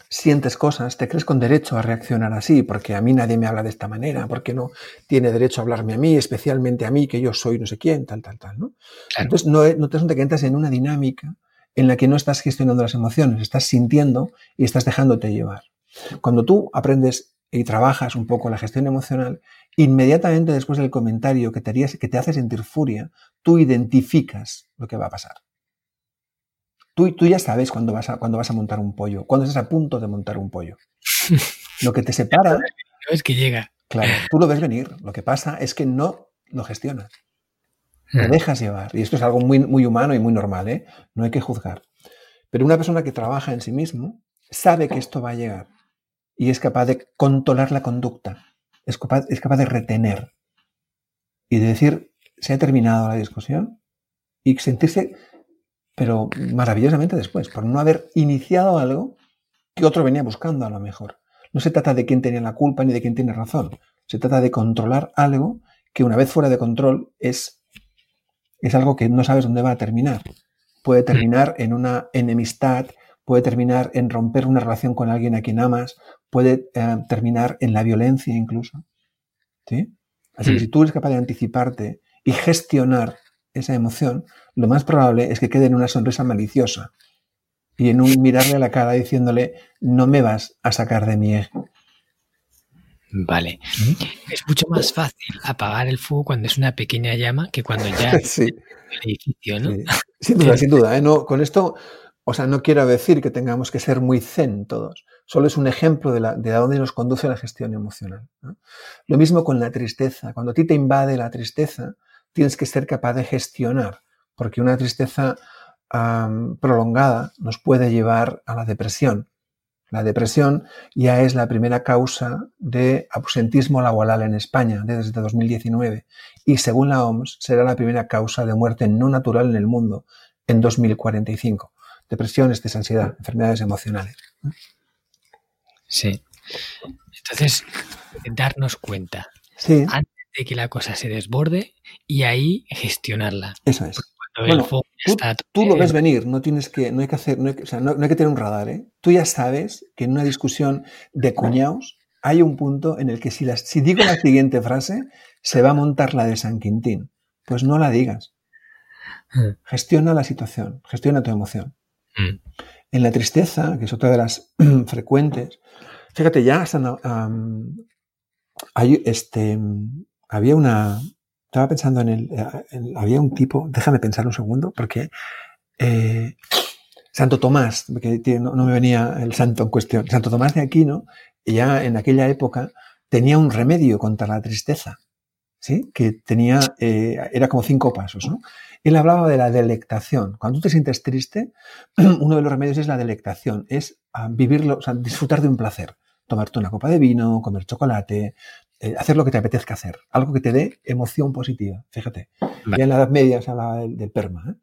sientes cosas, te crees con derecho a reaccionar así, porque a mí nadie me habla de esta manera, porque no tiene derecho a hablarme a mí, especialmente a mí, que yo soy no sé quién, tal, tal, tal, ¿no? Entonces no, no te que entras en una dinámica en la que no estás gestionando las emociones, estás sintiendo y estás dejándote llevar. Cuando tú aprendes y trabajas un poco la gestión emocional, inmediatamente después del comentario que te, que te hace sentir furia, tú identificas lo que va a pasar. Tú, tú ya sabes cuándo vas, a, vas a montar un pollo, cuando estás a punto de montar un pollo. Lo que te separa... No es que llega. Claro, tú lo ves venir. Lo que pasa es que no lo gestionas. Te hmm. dejas llevar. Y esto es algo muy, muy humano y muy normal, ¿eh? No hay que juzgar. Pero una persona que trabaja en sí mismo sabe que esto va a llegar y es capaz de controlar la conducta, es capaz, es capaz de retener y de decir, se ha terminado la discusión y sentirse, pero maravillosamente después, por no haber iniciado algo que otro venía buscando a lo mejor. No se trata de quién tenía la culpa ni de quién tiene razón, se trata de controlar algo que una vez fuera de control es, es algo que no sabes dónde va a terminar. Puede terminar en una enemistad, puede terminar en romper una relación con alguien a quien amas, puede eh, terminar en la violencia incluso. ¿sí? Así que hmm. si tú eres capaz de anticiparte y gestionar esa emoción, lo más probable es que quede en una sonrisa maliciosa y en un mirarle a la cara diciéndole, no me vas a sacar de mi eje. Vale. ¿Mm? Es mucho más fácil apagar el fuego cuando es una pequeña llama que cuando ya sí. el edificio, ¿no? Sin duda, sin duda. ¿eh? No, con esto o sea, no quiero decir que tengamos que ser muy zen todos, solo es un ejemplo de, la, de a dónde nos conduce la gestión emocional. Lo mismo con la tristeza. Cuando a ti te invade la tristeza, tienes que ser capaz de gestionar, porque una tristeza prolongada nos puede llevar a la depresión. La depresión ya es la primera causa de ausentismo laboral en España desde 2019 y según la OMS será la primera causa de muerte no natural en el mundo en 2045 depresión, estrés, ansiedad, enfermedades emocionales. Sí. Entonces, darnos cuenta antes de que la cosa se desborde y ahí gestionarla. Eso es. Bueno, tú, lo ves venir, no tienes que, no hay que hacer, no hay que, o sea, no, hay que tener un radar, ¿eh? Tú ya sabes que en una discusión de cuñados hay un punto en el que si, las, si digo la siguiente frase, se va a montar la de San Quintín. Pues no la digas. Mm. Gestiona la situación, gestiona tu emoción. Mm. En la tristeza, que es otra de las frecuentes, fíjate, ya hay, este, había una, estaba pensando en el, había un tipo, déjame pensar un segundo, porque eh, Santo Tomás, porque no, me venía el santo en cuestión, Santo Tomás de Aquino, ya en aquella época tenía un remedio contra la tristeza, ¿sí? que tenía, eh, era como cinco pasos. ¿no? Él hablaba de la delectación. Cuando tú te sientes triste, uno de los remedios es la delectación, es ah, vivirlo, o sea, disfrutar de un placer. Tomarte una copa de vino, comer chocolate, eh, hacer lo que te apetezca hacer, algo que te dé emoción positiva. Fíjate, ya en la Edad Media se hablaba del, perma. ¿eh?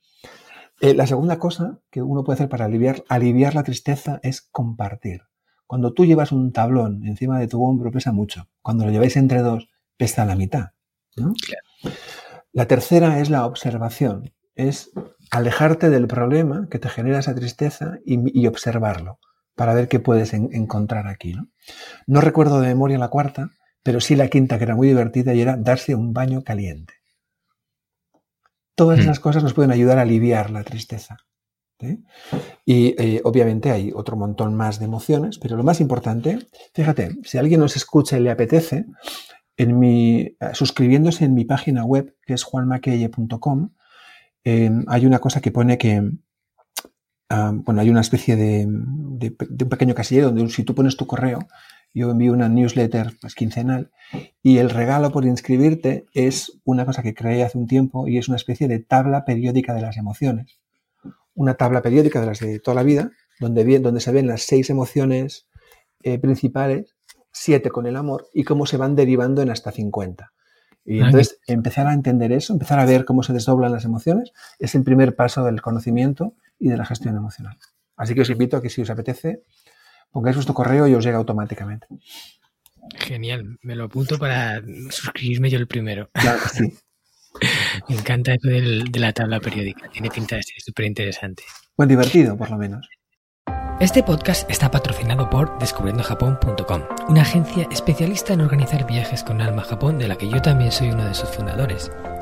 Eh, la segunda cosa que uno puede hacer para aliviar, aliviar la tristeza es compartir. Cuando tú llevas un tablón encima de tu hombro pesa mucho. Cuando lo lleváis entre dos, pesa la mitad. ¿no? La tercera es la observación. es alejarte del problema que te genera esa tristeza y, observarlo para ver qué puedes encontrar aquí. ¿no? no recuerdo de memoria la cuarta, pero sí la quinta, que era muy divertida y era darse un baño caliente. Todas mm. esas cosas nos pueden ayudar a aliviar la tristeza. Y eh, obviamente hay otro montón más de emociones, pero lo más importante, fíjate, si alguien nos escucha y le apetece, en mi, eh, suscribiéndose en mi página web, que es juanmaqueye.com, em, hay una cosa que pone que, ah, bueno, hay una especie de, de, un pequeño casillero donde si tú pones tu correo, yo envío una newsletter pues, quincenal y el regalo por inscribirte es una cosa que creé hace un tiempo y es una especie de tabla periódica de las emociones una tabla periódica de las de toda la vida, donde, donde se ven las seis emociones eh, principales, siete con el amor, y cómo se van derivando en hasta 50. Y entonces empezar a entender eso, empezar a ver cómo se desdoblan las emociones, es el primer paso del conocimiento y de la gestión emocional. Así que os invito a que si os apetece, pongáis vuestro correo y os llega automáticamente. Genial, me lo apunto para suscribirme yo el primero. Claro, sí. Me encanta eso de la tabla periódica. Tiene pinta de ser súper interesante. Buen divertido, por lo menos. Este podcast está patrocinado por descubriendojapón.com, una agencia especialista en organizar viajes con alma a Japón, de la que yo también soy uno de sus fundadores.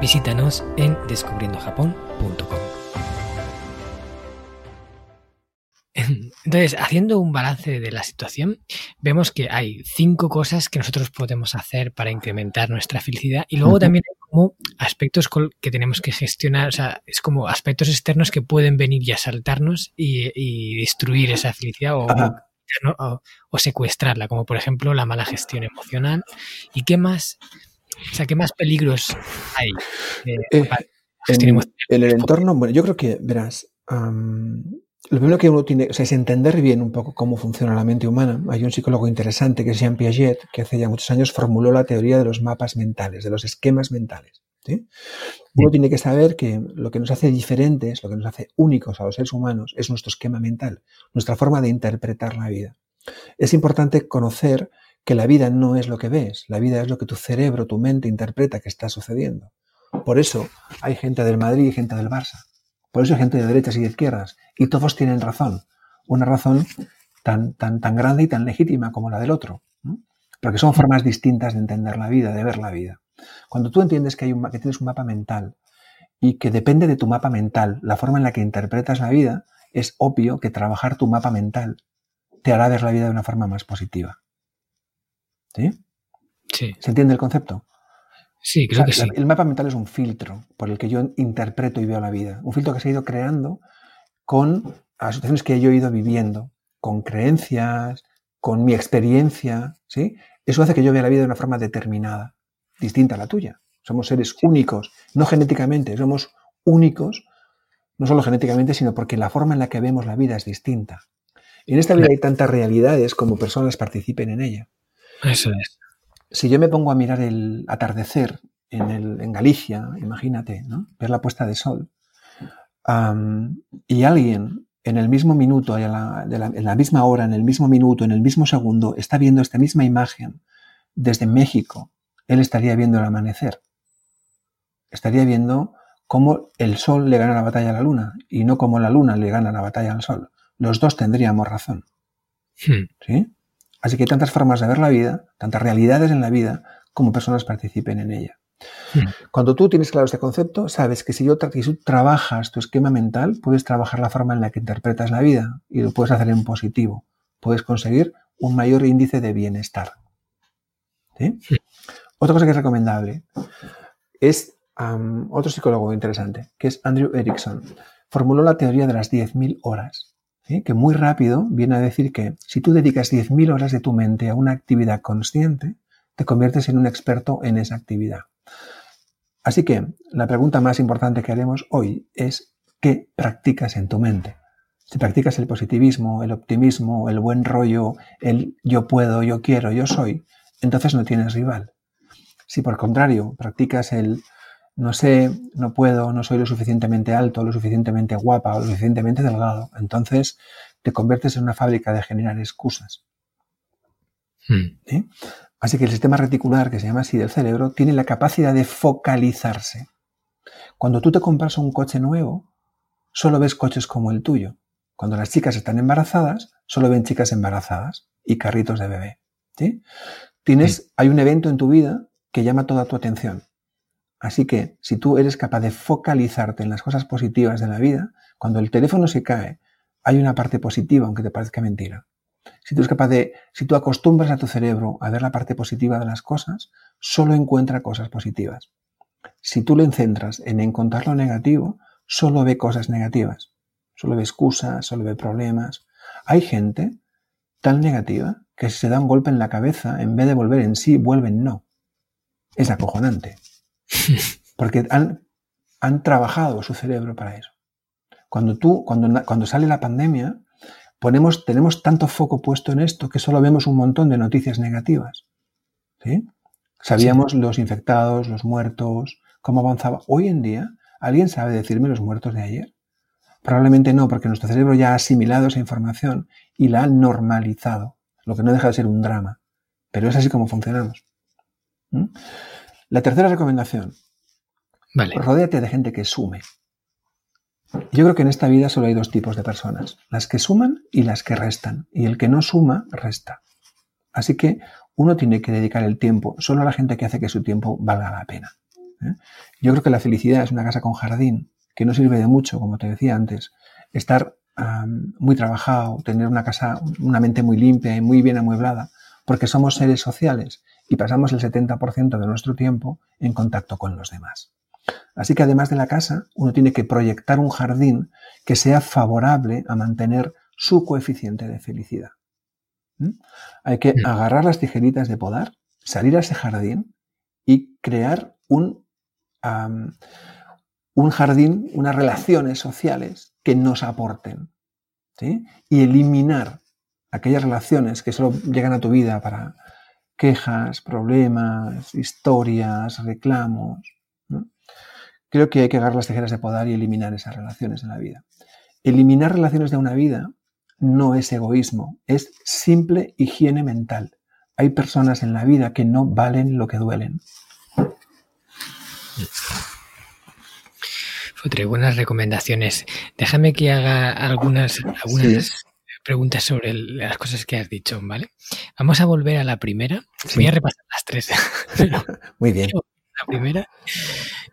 Visítanos en descubriendojapón.com. Entonces, haciendo un balance de la situación, vemos que hay cinco cosas que nosotros podemos hacer para incrementar nuestra felicidad y luego también hay como aspectos que tenemos que gestionar, o sea, es como aspectos externos que pueden venir y asaltarnos y, destruir esa felicidad o, o, secuestrarla, como por ejemplo la mala gestión emocional. ¿Y qué más? O sea, ¿qué más peligros hay? Eh, en, el entorno, bueno, yo creo que, verás, lo primero que uno tiene o sea, es entender bien un poco cómo funciona la mente humana. Hay un psicólogo interesante que es Jean Piaget, que hace ya muchos años formuló la teoría de los mapas mentales, de los esquemas mentales. Uno tiene que saber que lo que nos hace diferentes, lo que nos hace únicos a los seres humanos, es nuestro esquema mental, nuestra forma de interpretar la vida. Es importante conocer que la vida no es lo que ves, la vida es lo que tu cerebro, tu mente interpreta que está sucediendo. Por eso hay gente del Madrid y gente del Barça. Por eso hay gente de derechas y de izquierdas. Y todos tienen razón. Una razón tan, tan, tan grande y tan legítima como la del otro. Porque son formas distintas de entender la vida, de ver la vida. Cuando tú entiendes que, hay un, que tienes un mapa mental y que depende de tu mapa mental, la forma en la que interpretas la vida, es obvio que trabajar tu mapa mental te hará ver la vida de una forma más positiva. ¿Sí? Sí. ¿Se entiende el concepto? Sí, creo que sí. El mapa mental es un filtro por el que yo interpreto y veo la vida. Un filtro que se ha ido creando con las situaciones que yo he ido viviendo, con creencias, con mi experiencia, ¿sí? Eso hace que yo vea la vida de una forma determinada, distinta a la tuya. Somos seres únicos, no genéticamente, somos únicos, no solo genéticamente, sino porque la forma en la que vemos la vida es distinta. Y en esta vida hay tantas realidades como personas participen en ella. Eso es si yo me pongo a mirar el atardecer en, el, en Galicia, imagínate, ¿no? ver la puesta de sol, y alguien en el mismo minuto, en la, misma hora, en el mismo minuto, en el mismo segundo, está viendo esta misma imagen desde México, él estaría viendo el amanecer. Estaría viendo cómo el sol le gana la batalla a la luna y no cómo la luna le gana la batalla al sol. Los dos tendríamos razón. Hmm. ¿Sí? Así que hay tantas formas de ver la vida, tantas realidades en la vida, como personas participen en ella. Hmm. Cuando tú tienes claro este concepto, sabes que si, yo tú trabajas tu esquema mental, puedes trabajar la forma en la que interpretas la vida y lo puedes hacer en positivo. Puedes conseguir un mayor índice de bienestar. Otra cosa que es recomendable es otro psicólogo interesante, que es Andrew Erickson. Formuló la teoría de las 10.000 horas que muy rápido viene a decir que si tú dedicas 10.000 horas de tu mente a una actividad consciente, te conviertes en un experto en esa actividad. Así que la pregunta más importante que haremos hoy es qué practicas en tu mente. Si practicas el positivismo, el optimismo, el buen rollo, el yo puedo, yo quiero, yo soy, entonces no tienes rival. Si por contrario practicas el no sé, no puedo, no soy lo suficientemente alto, lo suficientemente guapa o lo suficientemente delgado, entonces te conviertes en una fábrica de generar excusas. Hmm. Así que el sistema reticular, que se llama así del cerebro, tiene la capacidad de focalizarse. Cuando tú te compras un coche nuevo, solo ves coches como el tuyo. Cuando las chicas están embarazadas, solo ven chicas embarazadas y carritos de bebé. Tienes, hay un evento en tu vida que llama toda tu atención. Así que si tú eres capaz de focalizarte en las cosas positivas de la vida, cuando el teléfono se cae, hay una parte positiva, aunque te parezca mentira. Si tú eres capaz de, si tú acostumbras a tu cerebro a ver la parte positiva de las cosas, solo encuentra cosas positivas. Si tú le centras en encontrar lo negativo, solo ve cosas negativas. Solo ve excusas, solo ve problemas. Hay gente tan negativa que si se da un golpe en la cabeza, en vez de volver en sí, vuelven no. Es acojonante. Porque han, han trabajado su cerebro para eso. Cuando tú, cuando, cuando sale la pandemia, ponemos, tenemos tanto foco puesto en esto que solo vemos un montón de noticias negativas. ¿sí? Sabíamos los infectados, los muertos, cómo avanzaba. Hoy en día, ¿alguien sabe decirme los muertos de ayer? Probablemente no, porque nuestro cerebro ya ha asimilado esa información y la ha normalizado, lo que no deja de ser un drama. Pero es así como funcionamos. ¿Mm? La tercera recomendación. Vale. Rodéate de gente que sume. Yo creo que en esta vida solo hay dos tipos de personas, las que suman y las que restan, y el que no suma, resta. Así que uno tiene que dedicar el tiempo solo a la gente que hace que su tiempo valga la pena. ¿eh? Yo creo que la felicidad es una casa con jardín, que no sirve de mucho, como te decía antes, estar muy trabajado, tener una casa, una mente muy limpia y muy bien amueblada, porque somos seres sociales y pasamos el 70% de nuestro tiempo en contacto con los demás. Así que además de la casa, uno tiene que proyectar un jardín que sea favorable a mantener su coeficiente de felicidad. ¿Mm? Hay que agarrar las tijeritas de podar, salir a ese jardín y crear un, un jardín, unas relaciones sociales que nos aporten. Y eliminar aquellas relaciones que solo llegan a tu vida para quejas, problemas, historias, reclamos. Creo que hay que agarrar las tijeras de podar y eliminar esas relaciones en la vida. Eliminar relaciones de una vida no es egoísmo, es simple higiene mental. Hay personas en la vida que no valen lo que duelen. Traigo buenas recomendaciones. Déjame que haga algunas, algunas preguntas sobre las cosas que has dicho, ¿vale? Vamos a volver a la primera. Voy a repasar las tres. Muy bien. La primera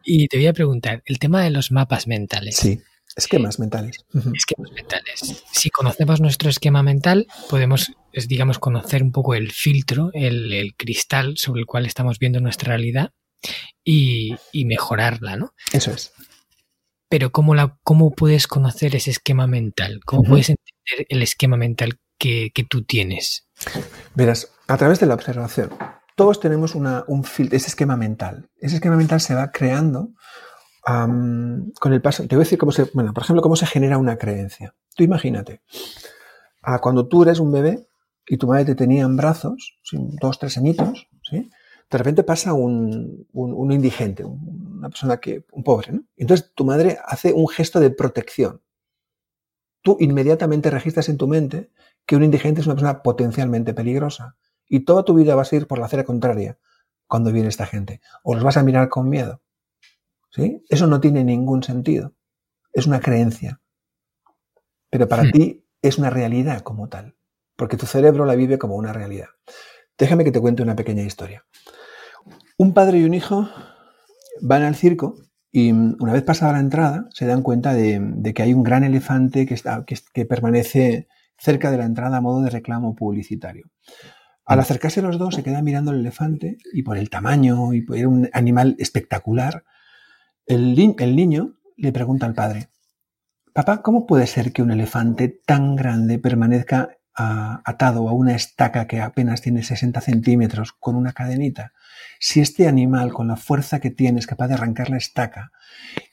y te voy a preguntar, el tema de los mapas mentales. Sí, esquemas mentales. Esquemas mentales. Si conocemos nuestro esquema mental, podemos, digamos, conocer un poco el filtro, el, cristal sobre el cual estamos viendo nuestra realidad y, mejorarla, ¿no? Eso es. Pero ¿cómo, la, cómo puedes conocer ese esquema mental? ¿Cómo puedes entender el esquema mental que, que tú tienes? Verás, a través de la observación todos tenemos un filtro, ese esquema mental. Ese esquema mental se va creando con el paso. Te voy a decir cómo se, bueno, por ejemplo, cómo se genera una creencia. Tú imagínate, cuando tú eres un bebé y tu madre te tenía en brazos, dos, tres añitos, ¿sí? de repente pasa un, indigente, una persona que, un pobre, ¿no? Entonces tu madre hace un gesto de protección. Tú inmediatamente registras en tu mente que un indigente es una persona potencialmente peligrosa y toda tu vida vas a ir por la acera contraria cuando viene esta gente. O los vas a mirar con miedo. ¿Sí? Eso no tiene ningún sentido. Es una creencia. Pero para hmm. ti es una realidad como tal. Porque tu cerebro la vive como una realidad. Déjame que te cuente una pequeña historia. Un padre y un hijo van al circo y una vez pasada la entrada se dan cuenta de, que hay un gran elefante que, permanece cerca de la entrada a modo de reclamo publicitario. Al acercarse los dos se queda mirando el elefante y por el tamaño y por un animal espectacular, el, niño le pregunta al padre, papá, ¿cómo puede ser que un elefante tan grande permanezca atado a una estaca que apenas tiene 60 centímetros con una cadenita, si este animal con la fuerza que tiene es capaz de arrancar la estaca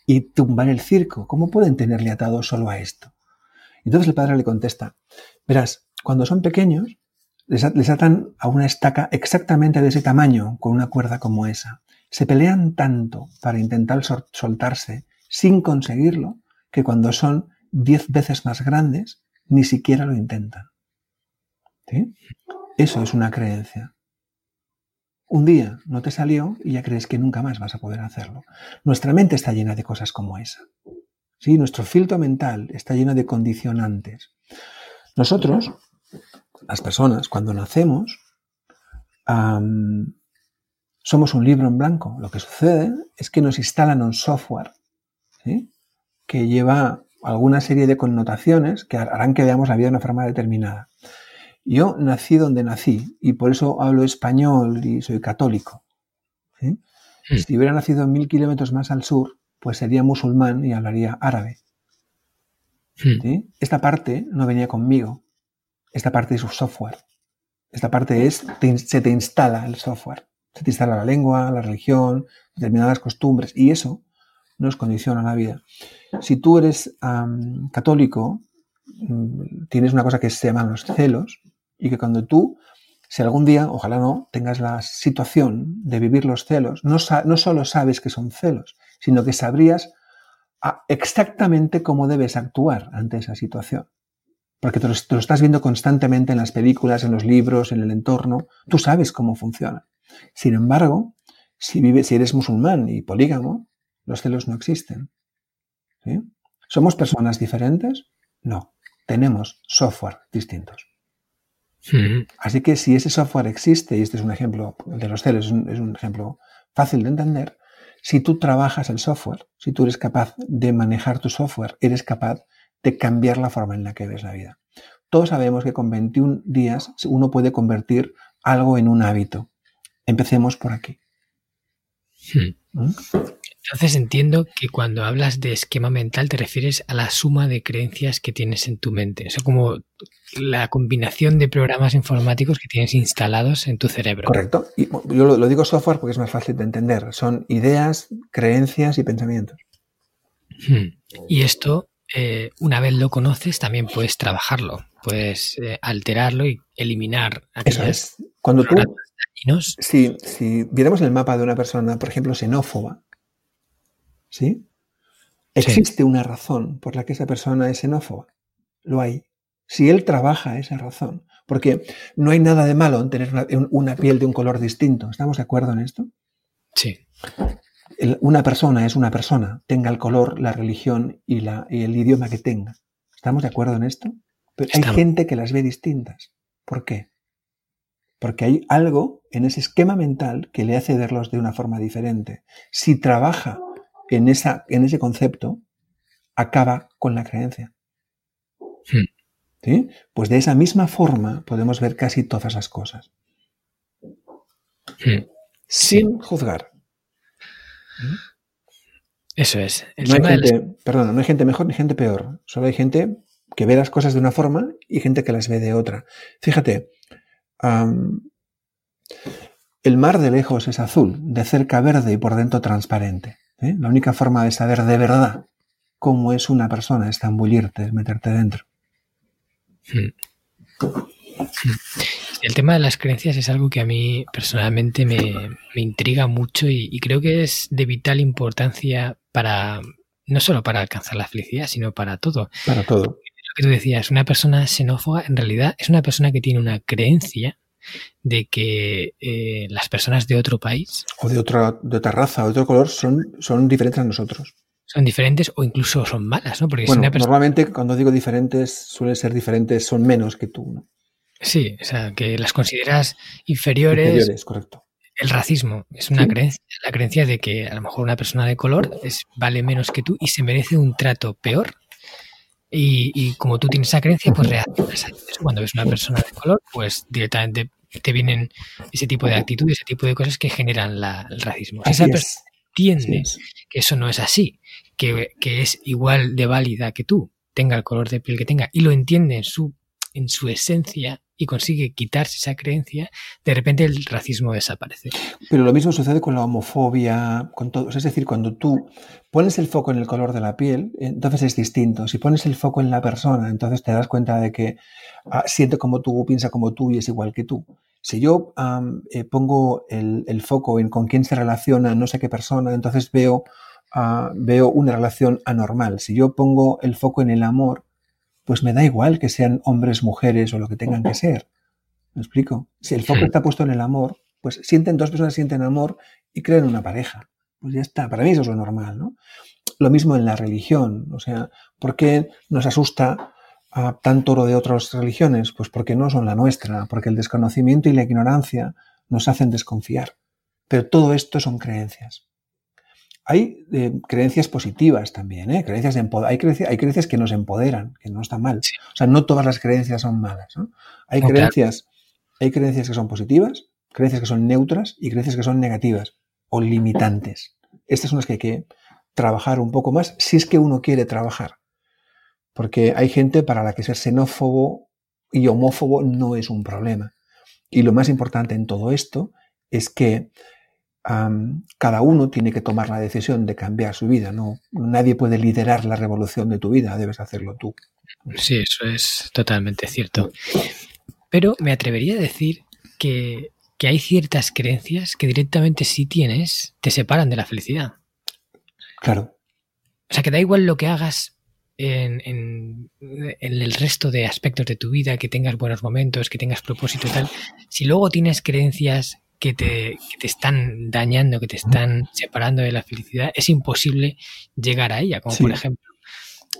y tumbar el circo, ¿cómo pueden tenerle atado solo a esto? Entonces el padre le contesta, verás, cuando son pequeños, les, atan a una estaca exactamente de ese tamaño, con una cuerda como esa. Se pelean tanto para intentar soltarse sin conseguirlo, que cuando son diez veces más grandes, ni siquiera lo intentan. Eso es una creencia. Un día no te salió y ya crees que nunca más vas a poder hacerlo. Nuestra mente está llena de cosas como esa. ¿Sí? Nuestro filtro mental está lleno de condicionantes. Nosotros, las personas, cuando nacemos, somos un libro en blanco. Lo que sucede es que nos instalan un software que lleva alguna serie de connotaciones que harán que veamos la vida de una forma determinada. Yo nací donde nací y por eso hablo español y soy católico. Hmm. Si hubiera nacido mil kilómetros más al sur, pues sería musulmán y hablaría árabe. Hmm. Esta parte no venía conmigo. Esta parte es un software. Esta parte es, se te instala el software. Se te instala la lengua, la religión, determinadas costumbres y eso nos condiciona la vida. Si tú eres católico, mm, tienes una cosa que se llaman los celos, y que cuando tú, si algún día, ojalá no, tengas la situación de vivir los celos, no, solo sabes que son celos, sino que sabrías ah, exactamente cómo debes actuar ante esa situación. Porque te lo, estás viendo constantemente en las películas, en los libros, en el entorno, tú sabes cómo funciona. Sin embargo, si, si eres musulmán y polígamo, los celos no existen. ¿Somos personas diferentes? No, tenemos software distintos. Así que si ese software existe, y este es un ejemplo, el de los celos es un, ejemplo fácil de entender, si tú trabajas el software, si tú eres capaz de manejar tu software, eres capaz de cambiar la forma en la que ves la vida. Todos sabemos que con 21 días uno puede convertir algo en un hábito. Empecemos por aquí. ¿Mm? Entonces entiendo que cuando hablas de esquema mental te refieres a la suma de creencias que tienes en tu mente. Eso como la combinación de programas informáticos que tienes instalados en tu cerebro. Correcto. Y yo lo, digo software porque es más fácil de entender. Son ideas, creencias y pensamientos. Hmm. Y esto, eh, una vez lo conoces, también puedes trabajarlo. Puedes eh, alterarlo y eliminar Eso es. Cuando tú... Si, si viéramos el mapa de una persona, por ejemplo, xenófoba, ¿sí? Existe una razón por la que esa persona es xenófoba. Lo hay. Si él trabaja esa razón. Porque no hay nada de malo en tener una, piel de un color distinto. ¿Estamos de acuerdo en esto? Sí. una persona es una persona, tenga el color, la religión y, la, el idioma que tenga. ¿Estamos de acuerdo en esto? Pero hay gente que las ve distintas. ¿Por qué? Porque hay algo en ese esquema mental que le hace verlos de una forma diferente. Si trabaja en, esa, en ese concepto acaba con la creencia. Hmm. ¿Sí? Pues de esa misma forma podemos ver casi todas las cosas. Hmm. Sin juzgar. Eso es. no hay gente, Perdón, no hay gente mejor ni gente peor. Solo hay gente que ve las cosas de una forma y gente que las ve de otra. Fíjate, el mar de lejos es azul, de cerca verde y por dentro transparente. ¿Eh? La única forma de saber de verdad cómo es una persona es zambullirte, es meterte dentro. Hmm. El tema de las creencias es algo que a mí personalmente me, intriga mucho y, creo que es de vital importancia para, no solo para alcanzar la felicidad, sino para todo. Para todo. Lo que tú decías, una persona xenófoba en realidad es una persona que tiene una creencia de que eh, las personas de otro país o de otra, de otra raza o de otro color son, son diferentes a nosotros. Son diferentes o incluso son malas, ¿no? Porque normalmente cuando digo diferentes suelen ser diferentes, son menos que tú, ¿no? Sí, o sea, que las consideras inferiores. Inferiores, correcto. El racismo es una creencia, la creencia de que a lo mejor una persona de color es, vale menos que tú y se merece un trato peor y, como tú tienes esa creencia, pues reaccionas a eso. Cuando ves una persona de color, pues directamente te vienen ese tipo de actitudes, ese tipo de cosas que generan el racismo. Si esa persona entiende que eso no es así, que, es igual de válida que tú, tenga el color de piel que tenga, y lo entiende en su en su esencia y consigue quitarse esa creencia, de repente el racismo desaparece. Pero lo mismo sucede con la homofobia, con todo. Es decir, cuando tú pones el foco en el color de la piel, entonces es distinto. Si pones el foco en la persona, entonces te das cuenta de que ah, siente como tú, piensa como tú y es igual que tú. Si yo eh, pongo el, foco en con quién se relaciona no sé qué persona, entonces veo, ah, veo una relación anormal. Si yo pongo el foco en el amor, pues me da igual que sean hombres, mujeres o lo que tengan que ser. ¿Me explico? Si el foco está puesto en el amor, pues sienten, dos personas sienten amor y crean una pareja. Pues ya está, para mí eso es lo normal, ¿no? Lo mismo en la religión, o sea, ¿por qué nos asusta a tanto lo de otras religiones? Pues porque no son la nuestra, porque el desconocimiento y la ignorancia nos hacen desconfiar. Pero todo esto son creencias. Hay eh, creencias positivas también, ¿eh? creencias hay, creencias, hay, creencias, que nos empoderan, que no está mal. O sea, no todas las creencias son malas. Hay, creencias, hay creencias que son positivas, creencias que son neutras y creencias que son negativas o limitantes. Estas son las que hay que trabajar un poco más si es que uno quiere trabajar. Porque hay gente para la que ser xenófobo y homófobo no es un problema. Y lo más importante en todo esto es que cada uno tiene que tomar la decisión de cambiar su vida. No, nadie puede liderar la revolución de tu vida, debes hacerlo tú. Sí, eso es totalmente cierto. Pero me atrevería a decir que, hay ciertas creencias que directamente si tienes te separan de la felicidad. Claro. O sea, que da igual lo que hagas en, en, el resto de aspectos de tu vida, que tengas buenos momentos, que tengas propósito y tal. Si luego tienes creencias que te, te están dañando, que te están separando de la felicidad, es imposible llegar a ella. Como por ejemplo,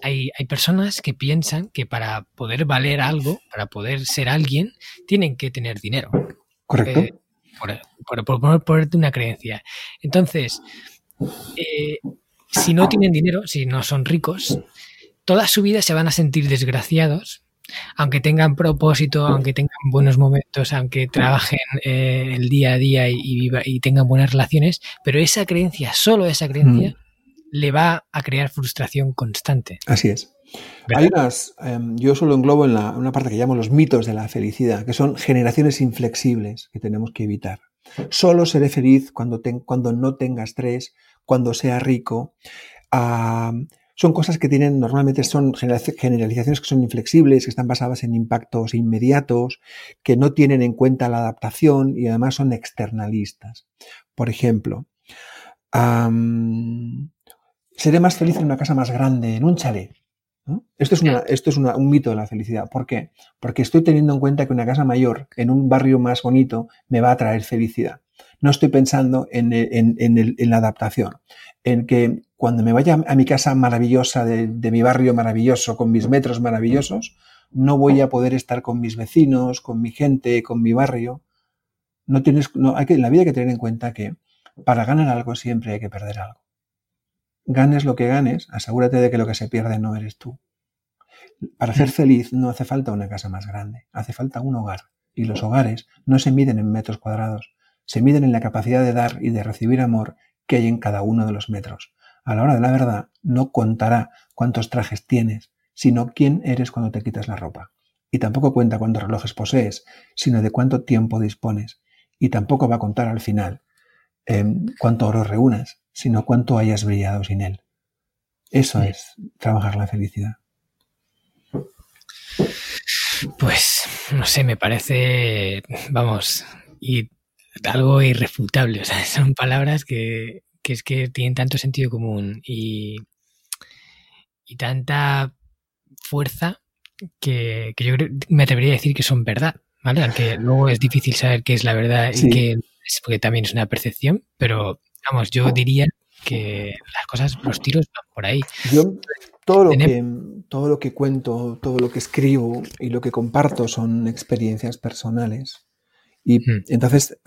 hay, hay, personas que piensan que para poder valer algo, para poder ser alguien, tienen que tener dinero. Correcto. Eh, por, por, ponerte una creencia. Entonces, eh, si no tienen dinero, si no son ricos, toda su vida se van a sentir desgraciados aunque tengan propósito, aunque tengan buenos momentos, aunque trabajen eh, el día a día y, y, tengan buenas relaciones, pero esa creencia, solo esa creencia, mm. le va a crear frustración constante. Así es. Hay unas, em, yo solo englobo en la, una parte que llamo los mitos de la felicidad, que son generaciones inflexibles que tenemos que evitar. Solo seré feliz cuando, cuando no tenga estrés, cuando sea rico son cosas que tienen, normalmente son generalizaciones que son inflexibles, que están basadas en impactos inmediatos, que no tienen en cuenta la adaptación y además son externalistas. Por ejemplo, seré más feliz en una casa más grande, en un chalet. Esto es, esto es un mito de la felicidad. ¿Por qué? Porque estoy teniendo en cuenta que una casa mayor, en un barrio más bonito, me va a traer felicidad. No estoy pensando en, en la adaptación, en que cuando me vaya a mi casa maravillosa de, mi barrio maravilloso, con mis metros maravillosos, no voy a poder estar con mis vecinos, con mi gente, con mi barrio. No tienes, no, hay que, en la vida hay que tener en cuenta que para ganar algo siempre hay que perder algo. Ganes lo que ganes, asegúrate de que lo que se pierde no eres tú. Para ser feliz no hace falta una casa más grande, hace falta un hogar. Y los hogares no se miden en metros cuadrados, se miden en la capacidad de dar y de recibir amor que hay en cada uno de los metros a la hora de la verdad no contará cuántos trajes tienes, sino quién eres cuando te quitas la ropa. Y tampoco cuenta cuántos relojes posees, sino de cuánto tiempo dispones. Y tampoco va a contar al final em, cuánto oro reúnas, sino cuánto hayas brillado sin él. Eso es trabajar la felicidad. Pues, no sé, me parece, vamos, y algo irrefutable. O sea, son palabras que, que es que tienen tanto sentido común y, y tanta fuerza que, yo me atrevería a decir que son verdad, ¿vale? Aunque luego es difícil saber qué es la verdad y qué es, porque también es una percepción, pero vamos, yo diría que las cosas, los tiros van por ahí. Yo todo lo, que, todo lo que cuento, todo lo que escribo y lo que comparto son experiencias personales. Y entonces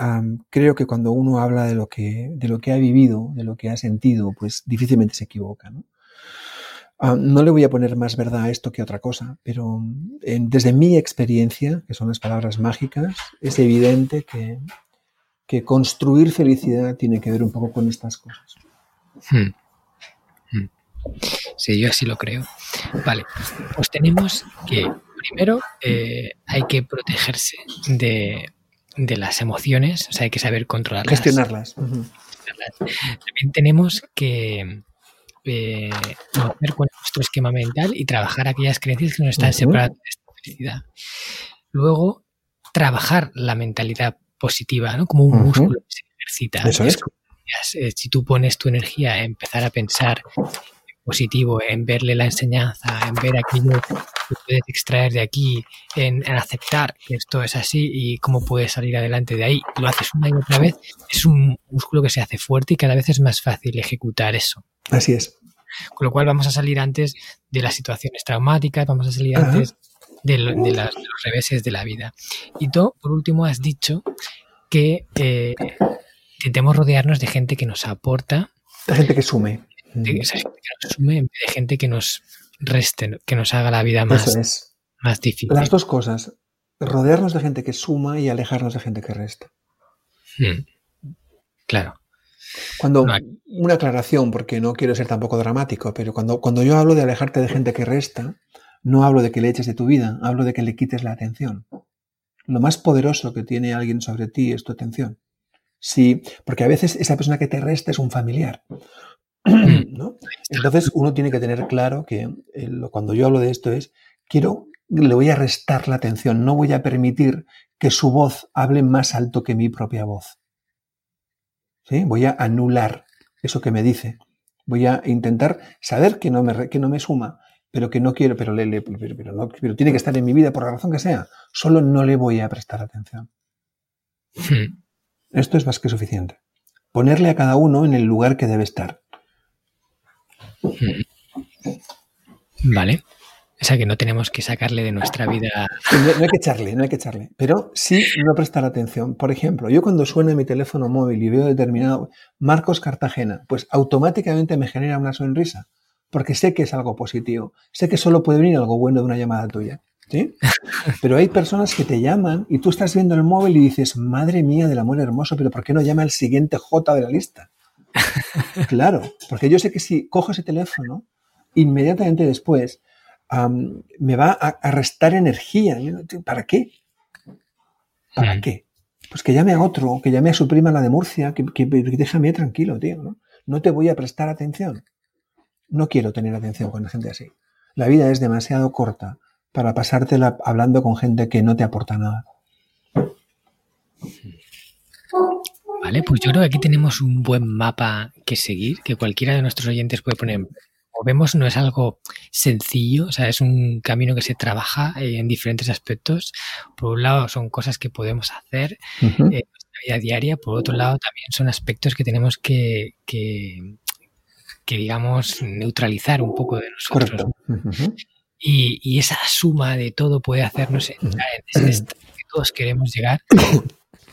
creo que cuando uno habla de lo, que, de lo que ha vivido, de lo que ha sentido, pues difícilmente se equivoca. ¿no? no le voy a poner más verdad a esto que a otra cosa, pero desde mi experiencia, que son las palabras mágicas, es evidente que, que, construir felicidad tiene que ver un poco con estas cosas. Hmm. Hmm. Sí, yo así lo creo. Vale, pues tenemos que primero, eh, hay que protegerse de, las emociones, o sea, hay que saber controlarlas. Gestionarlas. También tenemos que eh, conocer cuál es nuestro esquema mental y trabajar aquellas creencias que nos están separando de esta felicidad. Luego, trabajar la mentalidad positiva, ¿no? Como un músculo que se ejercita. Eso es. Si tú pones tu energía en empezar a pensar positivo, en verle la enseñanza, en ver aquello que puedes extraer de aquí, en, aceptar que esto es así y cómo puedes salir adelante de ahí, lo haces una y otra vez, es un músculo que se hace fuerte y cada vez es más fácil ejecutar eso. Así es. Con lo cual vamos a salir antes de las situaciones traumáticas, vamos a salir antes de, los reveses de la vida. Y tú, por último, has dicho que eh, intentemos rodearnos de gente que nos aporta. De gente que sume de, que nos sume en vez de gente que nos reste, que nos haga la vida más, más difícil. Las dos cosas. Rodearnos de gente que suma y alejarnos de gente que resta. Hmm. Claro. Cuando, una aclaración, porque no quiero ser tampoco dramático, pero cuando, cuando yo hablo de alejarte de gente que resta, no hablo de que le eches de tu vida, hablo de que le quites la atención. Lo más poderoso que tiene alguien sobre ti es tu atención. Sí, porque a veces esa persona que te resta es un familiar, ¿no? Entonces uno tiene que tener claro que eh, cuando yo hablo de esto es, quiero, le voy a restar la atención, no voy a permitir que su voz hable más alto que mi propia voz. ¿Sí? Voy a anular eso que me dice. Voy a intentar saber que no me, que no me suma, pero que no quiero, pero, le, pero, no, pero tiene que estar en mi vida por la razón que sea. Solo no le voy a prestar atención. Hmm. Esto es más que suficiente. Ponerle a cada uno en el lugar que debe estar. Vale. O sea que no tenemos que sacarle de nuestra vida. No, hay que echarle, no hay que echarle. Pero sí no prestar atención. Por ejemplo, yo cuando suena mi teléfono móvil y veo determinado Marcos Cartagena, pues automáticamente me genera una sonrisa. Porque sé que es algo positivo. Sé que solo puede venir algo bueno de una llamada tuya. ¿Sí? Pero hay personas que te llaman y tú estás viendo el móvil y dices, madre mía del amor hermoso, pero ¿por qué no llama el siguiente J de la lista? Claro, porque yo sé que si cojo ese teléfono, inmediatamente después me va a, restar energía. ¿Para qué? ¿Para mm. qué? Pues que llame a otro, que llame a su prima la de Murcia, que, déjame tranquilo, tío. ¿no? no te voy a prestar atención. No quiero tener atención con gente así. La vida es demasiado corta para pasártela hablando con gente que no te aporta nada. Vale, pues yo creo que aquí tenemos un buen mapa que seguir, que cualquiera de nuestros oyentes puede poner. Como vemos, no es algo sencillo, o sea, es un camino que se trabaja eh, en diferentes aspectos. Por un lado, son cosas que podemos hacer en nuestra vida diaria, por otro lado, también son aspectos que tenemos que, que, digamos, neutralizar un poco de nosotros. y, esa suma de todo puede hacernos entrar en ese estado que todos queremos llegar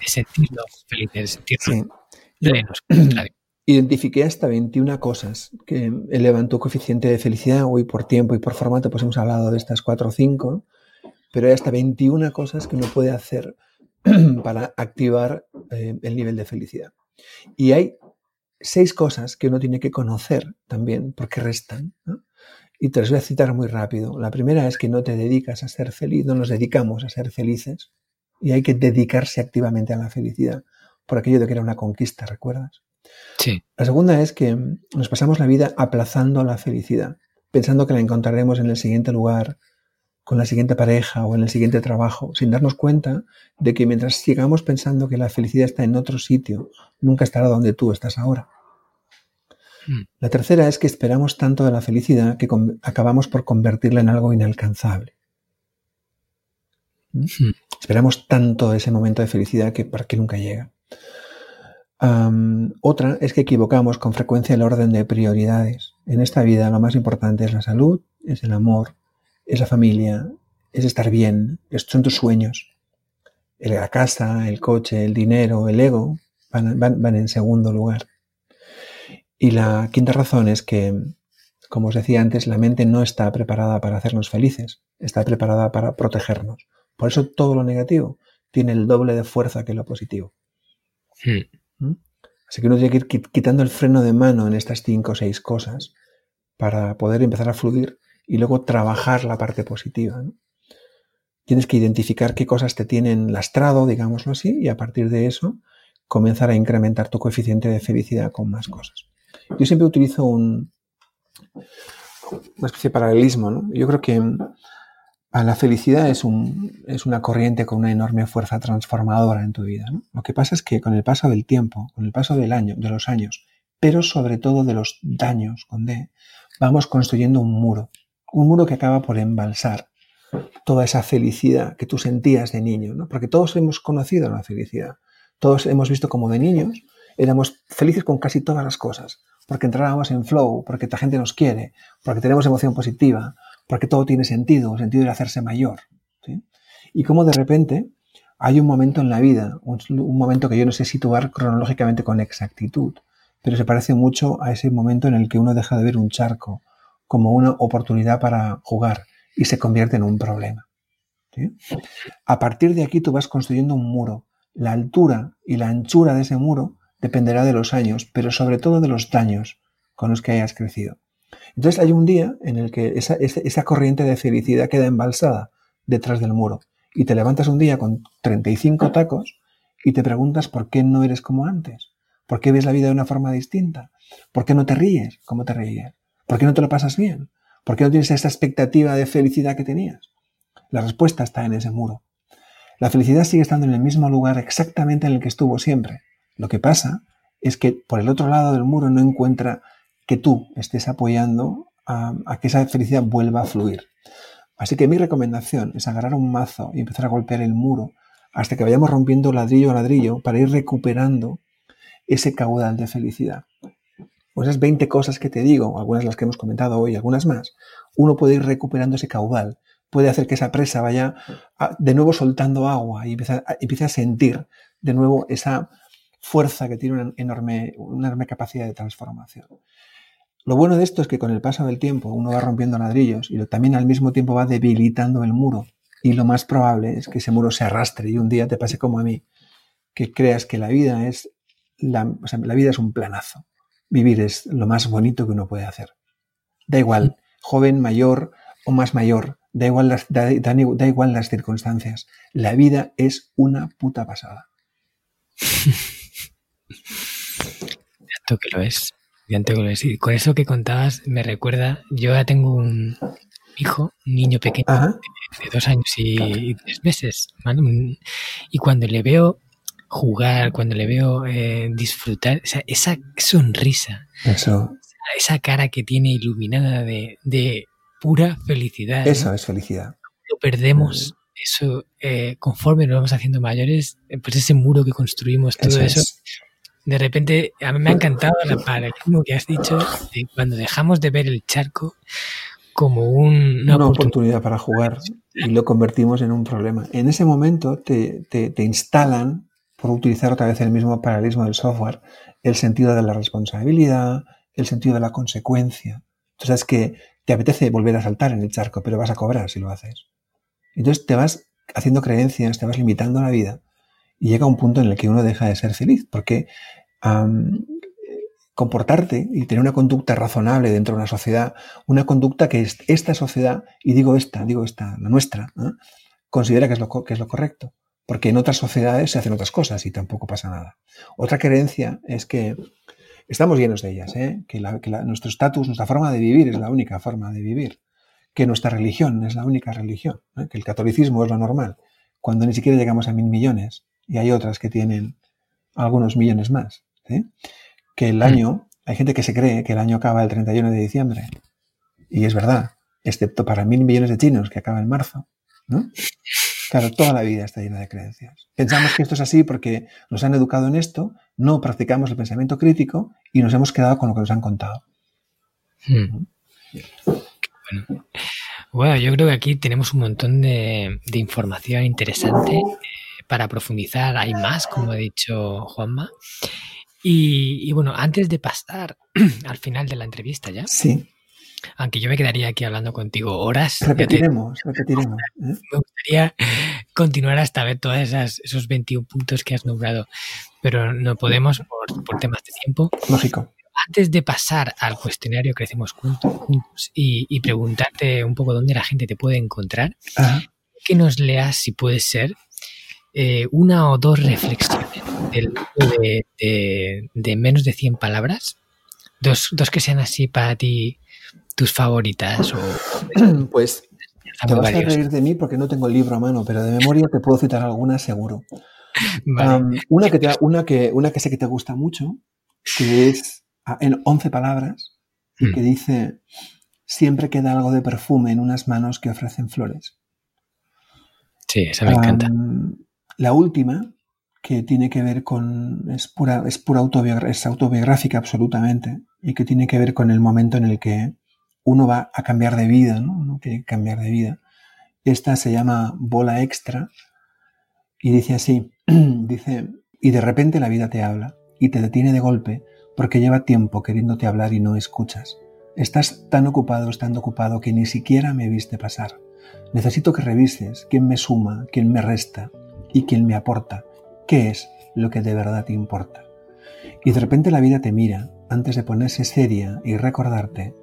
de sentirnos felices, sentirnos plenos. Identifiqué hasta 21 cosas que elevan tu coeficiente de felicidad. Hoy por tiempo y por formato pues hemos hablado de estas 4 o 5, pero hay hasta 21 cosas que uno puede hacer para activar eh, el nivel de felicidad. Y hay seis cosas que uno tiene que conocer también, porque restan. Y te las voy a citar muy rápido. La primera es que no te dedicas a ser feliz, no nos dedicamos a ser felices y hay que dedicarse activamente a la felicidad, por aquello de que era una conquista, ¿recuerdas? Sí. La segunda es que nos pasamos la vida aplazando la felicidad, pensando que la encontraremos en el siguiente lugar, con la siguiente pareja o en el siguiente trabajo, sin darnos cuenta de que mientras sigamos pensando que la felicidad está en otro sitio, nunca estará donde tú estás ahora. Hmm. La tercera es que esperamos tanto de la felicidad que acabamos por convertirla en algo inalcanzable. Esperamos tanto ese momento de felicidad que para que nunca llega. otra es que equivocamos con frecuencia el orden de prioridades. En esta vida lo más importante es la salud, es el amor, es la familia, es estar bien, son tus sueños. La casa, el coche, el dinero, el ego van, van en segundo lugar. Y la quinta razón es que, como os decía antes, la mente no está preparada para hacernos felices, está preparada para protegernos. Por eso todo lo negativo tiene el doble de fuerza que lo positivo. Hmm. ¿Mm? Así que uno tiene que ir quitando el freno de mano en estas cinco o seis cosas para poder empezar a fluir y luego trabajar la parte positiva. tienes que identificar qué cosas te tienen lastrado, digámoslo así, y a partir de eso comenzar a incrementar tu coeficiente de felicidad con más cosas. Yo siempre utilizo un, una especie de paralelismo. ¿no? Yo creo que la felicidad es, un, es, una corriente con una enorme fuerza transformadora en tu vida. Lo que pasa es que con el paso del tiempo, con el paso del año, de los años, pero sobre todo de los daños con D, vamos construyendo un muro. Un muro que acaba por embalsar toda esa felicidad que tú sentías de niño. Porque todos hemos conocido la felicidad. Todos hemos visto como de niños éramos felices con casi todas las cosas, porque entrábamos en flow, porque la gente nos quiere, porque tenemos emoción positiva, porque todo tiene sentido, sentido de hacerse mayor. Y como de repente hay un momento en la vida, un, momento que yo no sé situar cronológicamente con exactitud, pero se parece mucho a ese momento en el que uno deja de ver un charco como una oportunidad para jugar y se convierte en un problema. A partir de aquí tú vas construyendo un muro. La altura y la anchura de ese muro dependerá de los años, pero sobre todo de los daños con los que hayas crecido. Entonces hay un día en el que esa, corriente de felicidad queda embalsada detrás del muro. Y te levantas un día con 35 tacos y te preguntas por qué no eres como antes, por qué ves la vida de una forma distinta, por qué no te ríes como te reías, por qué no te lo pasas bien, por qué no tienes esa expectativa de felicidad que tenías. La respuesta está en ese muro. La felicidad sigue estando en el mismo lugar exactamente en el que estuvo siempre, lo que pasa es que por el otro lado del muro no encuentra que tú estés apoyando a, que esa felicidad vuelva a fluir. Así que mi recomendación es agarrar un mazo y empezar a golpear el muro hasta que vayamos rompiendo ladrillo a ladrillo para ir recuperando ese caudal de felicidad. O esas 20 cosas que te digo, algunas las que hemos comentado hoy, algunas más, uno puede ir recuperando ese caudal, puede hacer que esa presa vaya de nuevo soltando agua y empiece a sentir de nuevo esa fuerza que tiene una enorme, una enorme capacidad de transformación. Lo bueno de esto es que con el paso del tiempo uno va rompiendo ladrillos y también al mismo tiempo va debilitando el muro. Y lo más probable es que ese muro se arrastre y un día te pase como a mí, que creas que la vida es, la, vida es un planazo. Vivir es lo más bonito que uno puede hacer. Da igual, joven, mayor o más mayor, da igual las, da, da igual las circunstancias. La vida es una puta pasada. Tanto que lo es. Es. Y con eso que contabas me recuerda, yo ya tengo un hijo, un niño pequeño de, dos años y, tres meses. Y cuando le veo jugar, cuando le veo eh, disfrutar, esa sonrisa, esa cara que tiene iluminada de, pura felicidad. Eso es felicidad. Lo perdemos eso, eh, conforme nos vamos haciendo mayores, eh, pues ese muro que construimos, todo eso, de repente, a mí me ha encantado el paralelismo que has dicho de cuando dejamos de ver el charco como una, oportunidad. para jugar y lo convertimos en un problema. En ese momento te, te, instalan, por utilizar otra vez el mismo paralelismo del software, el sentido de la responsabilidad, el sentido de la consecuencia. Entonces es que te apetece volver a saltar en el charco, pero vas a cobrar si lo haces. Entonces te vas haciendo creencias, te vas limitando la vida y llega un punto en el que uno deja de ser feliz, porque comportarte y tener una conducta razonable dentro de una sociedad, una conducta que esta sociedad, y digo esta, digo esta, la nuestra, considera que es, lo, que es lo correcto, porque en otras sociedades se hacen otras cosas y tampoco pasa nada. Otra creencia es que estamos llenos de ellas, ¿eh? que, nuestro estatus, nuestra forma de vivir es la única forma de vivir que nuestra religión es la única religión, que el catolicismo es lo normal, cuando ni siquiera llegamos a mil millones y hay otras que tienen algunos millones más. Que el mm. año, hay gente que se cree que el año acaba el 31 de diciembre, y es verdad, excepto para mil millones de chinos que acaba en marzo. ¿no? Claro, toda la vida está llena de creencias. Pensamos que esto es así porque nos han educado en esto, no practicamos el pensamiento crítico y nos hemos quedado con lo que nos han contado. Mm. Bueno. yo creo que aquí tenemos un montón de, información interesante eh, para profundizar. Hay más, como ha dicho Juanma. Y, bueno, antes de pasar al final de la entrevista ya. Sí. Aunque yo me quedaría aquí hablando contigo horas. Repetiremos, repetiremos. ¿eh? Me gustaría continuar hasta ver todos esos 21 puntos que has nombrado, pero no podemos por, por temas de tiempo. Lógico antes de pasar al cuestionario Crecemos Juntos y, preguntarte un poco dónde la gente te puede encontrar, que nos leas, si puede ser, eh, una o dos reflexiones del libro de, menos de 100 palabras. Dos, dos que sean así para ti tus favoritas. O, pues te vas a reír de mí porque no tengo el libro a mano, pero de memoria te puedo citar alguna seguro. una, que una, que, una que sé que te gusta mucho, que es ah, en 11 palabras, y hmm. que dice, siempre queda algo de perfume en unas manos que ofrecen flores. Sí, esa me encanta. La última, que tiene que ver con, es pura, es pura es autobiográfica absolutamente, y que tiene que ver con el momento en el que uno va a cambiar de vida, ¿no? Uno tiene que cambiar de vida. Esta se llama Bola Extra y dice así, dice, y de repente la vida te habla y te detiene de golpe porque lleva tiempo queriéndote hablar y no escuchas. Estás tan ocupado, tan ocupado que ni siquiera me viste pasar. Necesito que revises quién me suma, quién me resta y quién me aporta, qué es lo que de verdad te importa. Y de repente la vida te mira antes de ponerse seria y recordarte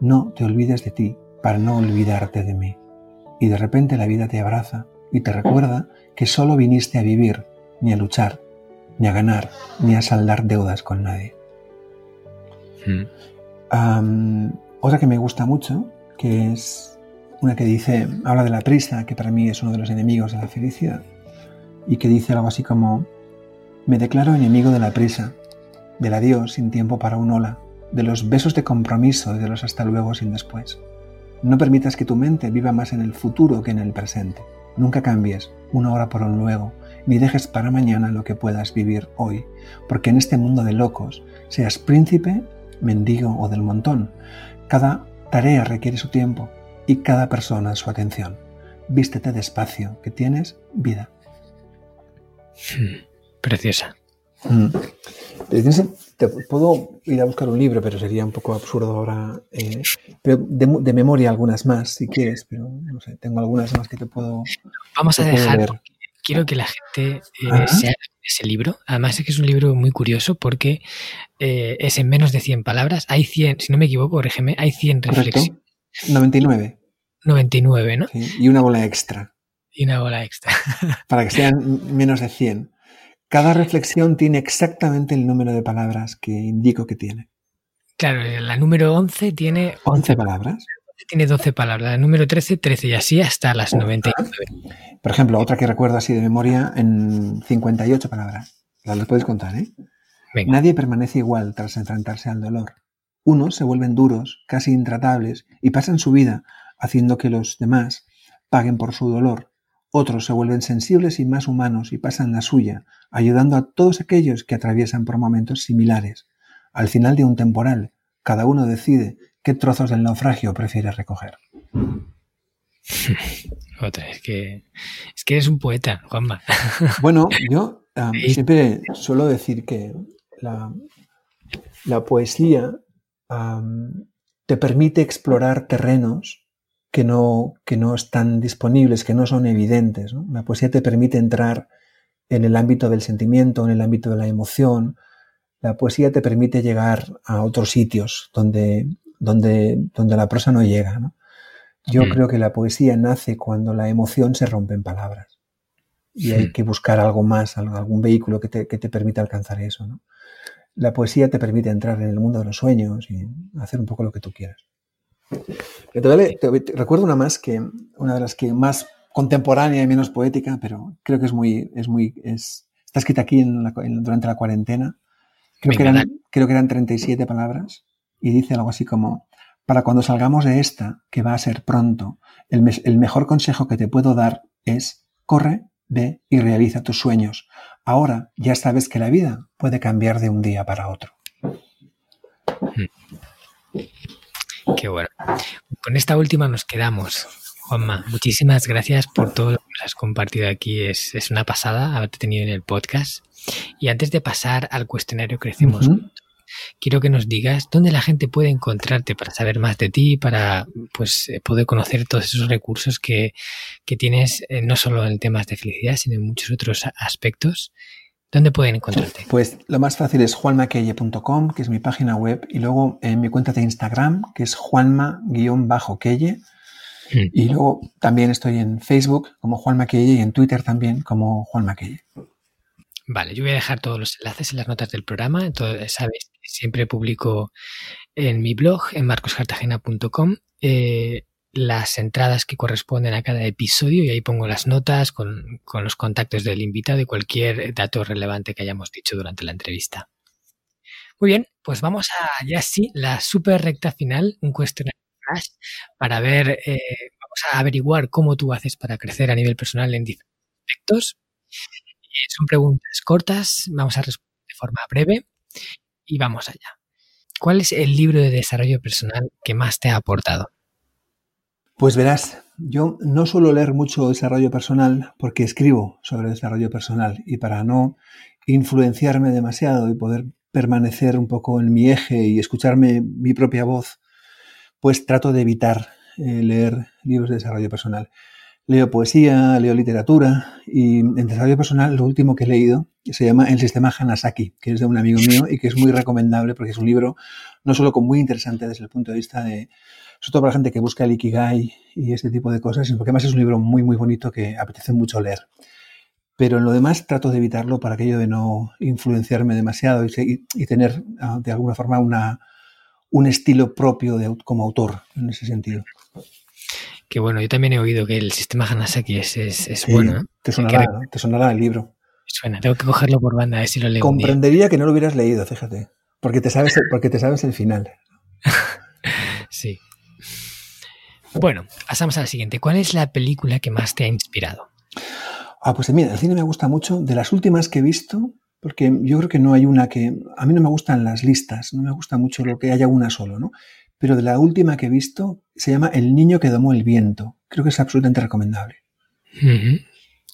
no te olvides de ti para no olvidarte de mí. Y de repente la vida te abraza y te recuerda que solo viniste a vivir, ni a luchar, ni a ganar, ni a saldar deudas con nadie. Hmm. otra que me gusta mucho, que es una que dice, habla de la prisa, que para mí es uno de los enemigos de la felicidad, y que dice algo así como, me declaro enemigo de la prisa, del adiós sin tiempo para un hola, de los besos de compromiso y de los hasta luego sin después. No permitas que tu mente viva más en el futuro que en el presente. Nunca cambies una hora por un luego, ni dejes para mañana lo que puedas vivir hoy, porque en este mundo de locos, seas príncipe, mendigo o del montón, cada tarea requiere su tiempo y cada persona su atención. Vístete despacio, que tienes vida. Hmm, preciosa. Mm. Te puedo ir a buscar un libro, pero sería un poco absurdo ahora. Eh, pero de, memoria algunas más, si quieres, pero no sé, tengo algunas más que te puedo. Vamos a dejar. Quiero que la gente eh, se haga ese libro. Además es que es un libro muy curioso porque eh, es en menos de 100 palabras. Hay 100, si no me equivoco, corrígeme, hay 100 reflexiones. 99. 99, ¿no? y una bola extra. Y una bola extra. Para que sean menos de 100. Cada reflexión tiene exactamente el número de palabras que indico que tiene. Claro, la número 11 tiene... 11 palabras. Tiene 12 palabras. La número 13, 13 y así hasta las 99. Por ejemplo, otra que recuerdo así de memoria en 58 palabras. Las puedes contar, ¿eh? Nadie permanece igual tras enfrentarse al dolor. Unos se vuelven duros, casi intratables, y pasan su vida haciendo que los demás paguen por su dolor otros se vuelven sensibles y más humanos y pasan la suya, ayudando a todos aquellos que atraviesan por momentos similares. Al final de un temporal, cada uno decide qué trozos del naufragio prefiere recoger. Otra, es que, es que eres un poeta, Juanma. Bueno, yo siempre suelo decir que la, poesía te permite explorar terrenos que no, que no están disponibles, que no son evidentes. La poesía te permite entrar en el ámbito del sentimiento, en el ámbito de la emoción. La poesía te permite llegar a otros sitios donde, donde, donde la prosa no llega. Yo creo que la poesía nace cuando la emoción se rompe en palabras. Y hay que buscar algo más, algún vehículo que te, que te permita alcanzar eso. La poesía te permite entrar en el mundo de los sueños y hacer un poco lo que tú quieras recuerdo una más que, una de las que más contemporánea y menos poética, pero creo que es muy, es muy, es, está escrita aquí durante la cuarentena. Creo que, eran, creo que eran 37 palabras y dice algo así como, para cuando salgamos de esta, que va a ser pronto, el, el mejor consejo que te puedo dar es, corre, ve y realiza tus sueños. Ahora ya sabes que la vida puede cambiar de un día para otro. Hmm. Qué bueno. Con esta última nos quedamos. Juanma, muchísimas gracias por todo lo que nos has compartido aquí. Es, una pasada haberte tenido en el podcast. Y antes de pasar al cuestionario Crecemos, quiero que nos digas dónde la gente puede encontrarte para saber más de ti, para pues eh, poder conocer todos esos recursos que, tienes, eh, no solo en temas de felicidad, sino en muchos otros aspectos. ¿Dónde pueden encontrarte? Pues lo más fácil es juanmaquelle.com, que es mi página web, y luego en mi cuenta de Instagram, que es juanma-quelle. Hmm. Y luego también estoy en Facebook como Juan y en Twitter también como Juan. Vale, yo voy a dejar todos los enlaces en las notas del programa. Entonces, sabes, siempre publico en mi blog, en marcoscartagena.com, eh, las entradas que corresponden a cada episodio y ahí pongo las notas con, con los contactos del invitado y cualquier dato relevante que hayamos dicho durante la entrevista. Muy bien, pues vamos a ya sí, la super recta final, un cuestionario para ver, eh, vamos a averiguar cómo tú haces para crecer a nivel personal en diferentes aspectos. son preguntas cortas, vamos a responder de forma breve y vamos allá. ¿Cuál es el libro de desarrollo personal que más te ha aportado? Pues verás, yo no suelo leer mucho desarrollo personal porque escribo sobre desarrollo personal y para no influenciarme demasiado y poder permanecer un poco en mi eje y escucharme mi propia voz, pues trato de evitar eh, leer libros de desarrollo personal. Leo poesía, leo literatura y en desarrollo personal lo último que he leído se llama El sistema Hanasaki, que es de un amigo mío y que es muy recomendable porque es un libro no solo muy interesante desde el punto de vista de, sobre todo para la gente que busca el Ikigai y ese tipo de cosas, porque además es un libro muy muy bonito que apetece mucho leer. Pero en lo demás trato de evitarlo para aquello de no influenciarme demasiado y, tener ah, de alguna forma una, un estilo propio de, como autor en ese sentido. Que bueno, yo también he oído que el sistema Hanasaki es, es, bueno. ¿eh? Te sonará, te sonará el libro. Suena, tengo que cogerlo por banda, a ver si lo leo. Comprendería que no lo hubieras leído, fíjate. Porque te sabes, porque te sabes el final. Bueno, pasamos a la siguiente. ¿Cuál es la película que más te ha inspirado? Ah, pues mira, el cine me gusta mucho. De las últimas que he visto, porque yo creo que no hay una que... A mí no me gustan las listas, no me gusta mucho lo que haya una solo, ¿no? Pero de la última que he visto se llama El niño que domó el viento. Creo que es absolutamente recomendable.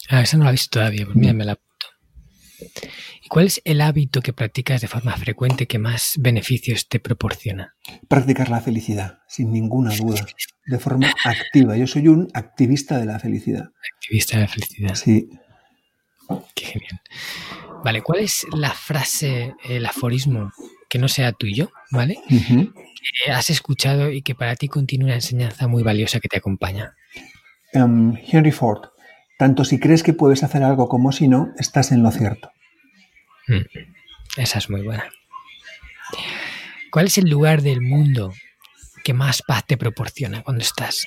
Ah, esa no la he visto todavía, pues mira, me la. ¿Y cuál es el hábito que practicas de forma frecuente que más beneficios te proporciona? Practicar la felicidad, sin ninguna duda de forma activa. Yo soy un activista de la felicidad. Activista de la felicidad. Sí. Qué genial. Vale, ¿cuál es la frase, el aforismo que no sea tuyo, ¿vale? Que has escuchado y que para ti continúa una enseñanza muy valiosa que te acompaña. Um, Henry Ford, tanto si crees que puedes hacer algo como si no, estás en lo cierto. Mm, esa es muy buena. ¿Cuál es el lugar del mundo que más paz te proporciona cuando estás?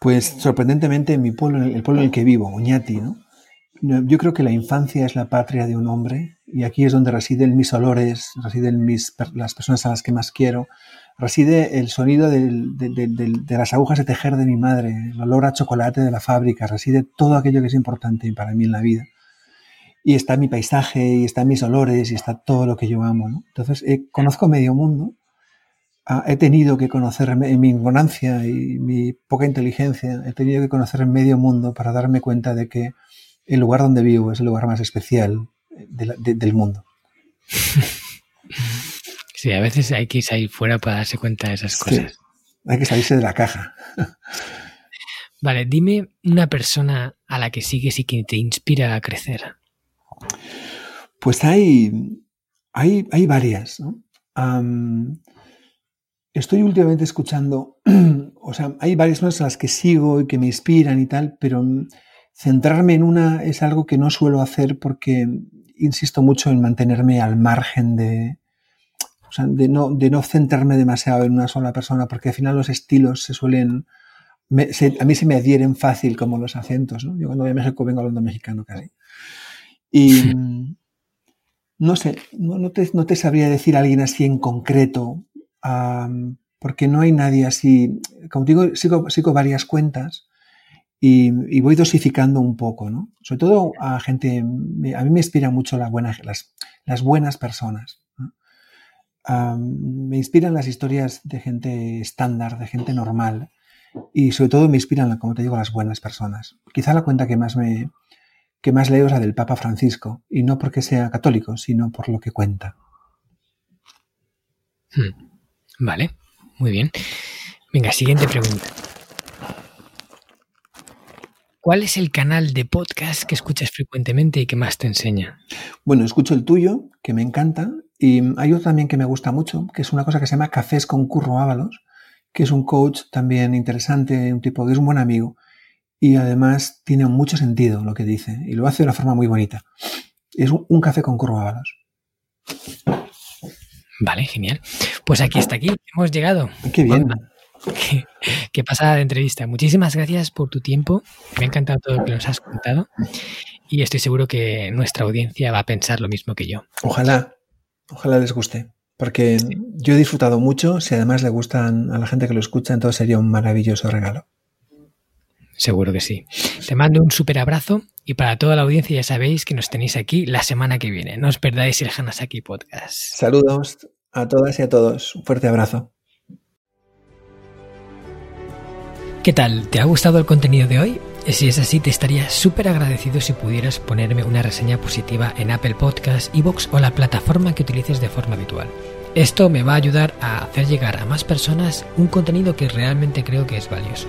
Pues sorprendentemente en mi pueblo, el pueblo en el que vivo, Oñati, ¿no? Yo creo que la infancia es la patria de un hombre y aquí es donde residen mis olores, residen mis, las personas a las que más quiero, reside el sonido de las agujas de tejer de mi madre, el olor a chocolate de la fábrica, reside todo aquello que es importante para mí en la vida. Y está mi paisaje, y están mis olores, y está todo lo que yo amo. ¿no? Entonces, eh, conozco medio mundo Ah, he tenido que conocer en mi ignorancia y mi poca inteligencia, he tenido que conocer medio mundo para darme cuenta de que el lugar donde vivo es el lugar más especial del mundo. Sí, a veces hay que ahí fuera para darse cuenta de esas cosas. hay que salirse de la caja. Vale, dime una persona a la que sigues y que te inspira a crecer. Pues hay, hay, hay varias. ¿no? Estoy últimamente escuchando, o sea, hay varias cosas a las que sigo y que me inspiran y tal, pero centrarme en una es algo que no suelo hacer porque insisto mucho en mantenerme al margen de, o sea, de no, de no centrarme demasiado en una sola persona, porque al final los estilos se suelen, a mí se me adhieren fácil como los acentos, ¿no? Yo cuando voy a México vengo hablando mexicano casi. Y no sé, no, no, te, no te sabría decir a alguien así en concreto porque no hay nadie así. Como digo, sigo, varias cuentas y, voy dosificando un poco, ¿no? Sobre todo a gente, a mí me inspira mucho las, las buenas personas. Me inspiran las historias de gente estándar, de gente normal y sobre todo me inspiran, como te digo, las buenas personas. Quizá la cuenta que más me que más leo es la del Papa Francisco y no porque sea católico, sino por lo que cuenta. Hmm. Vale, muy bien. Venga, siguiente pregunta. ¿Cuál es el canal de podcast que escuchas frecuentemente y que más te enseña? Bueno, escucho el tuyo, que me encanta, y hay otro también que me gusta mucho, que es una cosa que se llama Cafés con Curro Ábalos, que es un coach también interesante, un tipo que es un buen amigo y además tiene mucho sentido lo que dice y lo hace de una forma muy bonita. Es un, café con curvabalos. Vale, genial. Pues aquí está aquí, hemos llegado. Qué bien. Qué, pasada de entrevista. Muchísimas gracias por tu tiempo. Me ha encantado todo lo que nos has contado y estoy seguro que nuestra audiencia va a pensar lo mismo que yo. Ojalá, ojalá les guste, porque yo he disfrutado mucho. Si además le gustan a la gente que lo escucha, entonces sería un maravilloso regalo. Seguro que sí. Te mando un súper abrazo y para toda la audiencia ya sabéis que nos tenéis aquí la semana que viene. No os perdáis el Hanasaki Podcast. Saludos a todas y a todos. Un fuerte abrazo. ¿Qué tal? ¿Te ha gustado el contenido de hoy? Si es así, te estaría súper agradecido si pudieras ponerme una reseña positiva en Apple Podcasts, Evox o la plataforma que utilices de forma habitual. Esto me va a ayudar a hacer llegar a más personas un contenido que realmente creo que es valioso.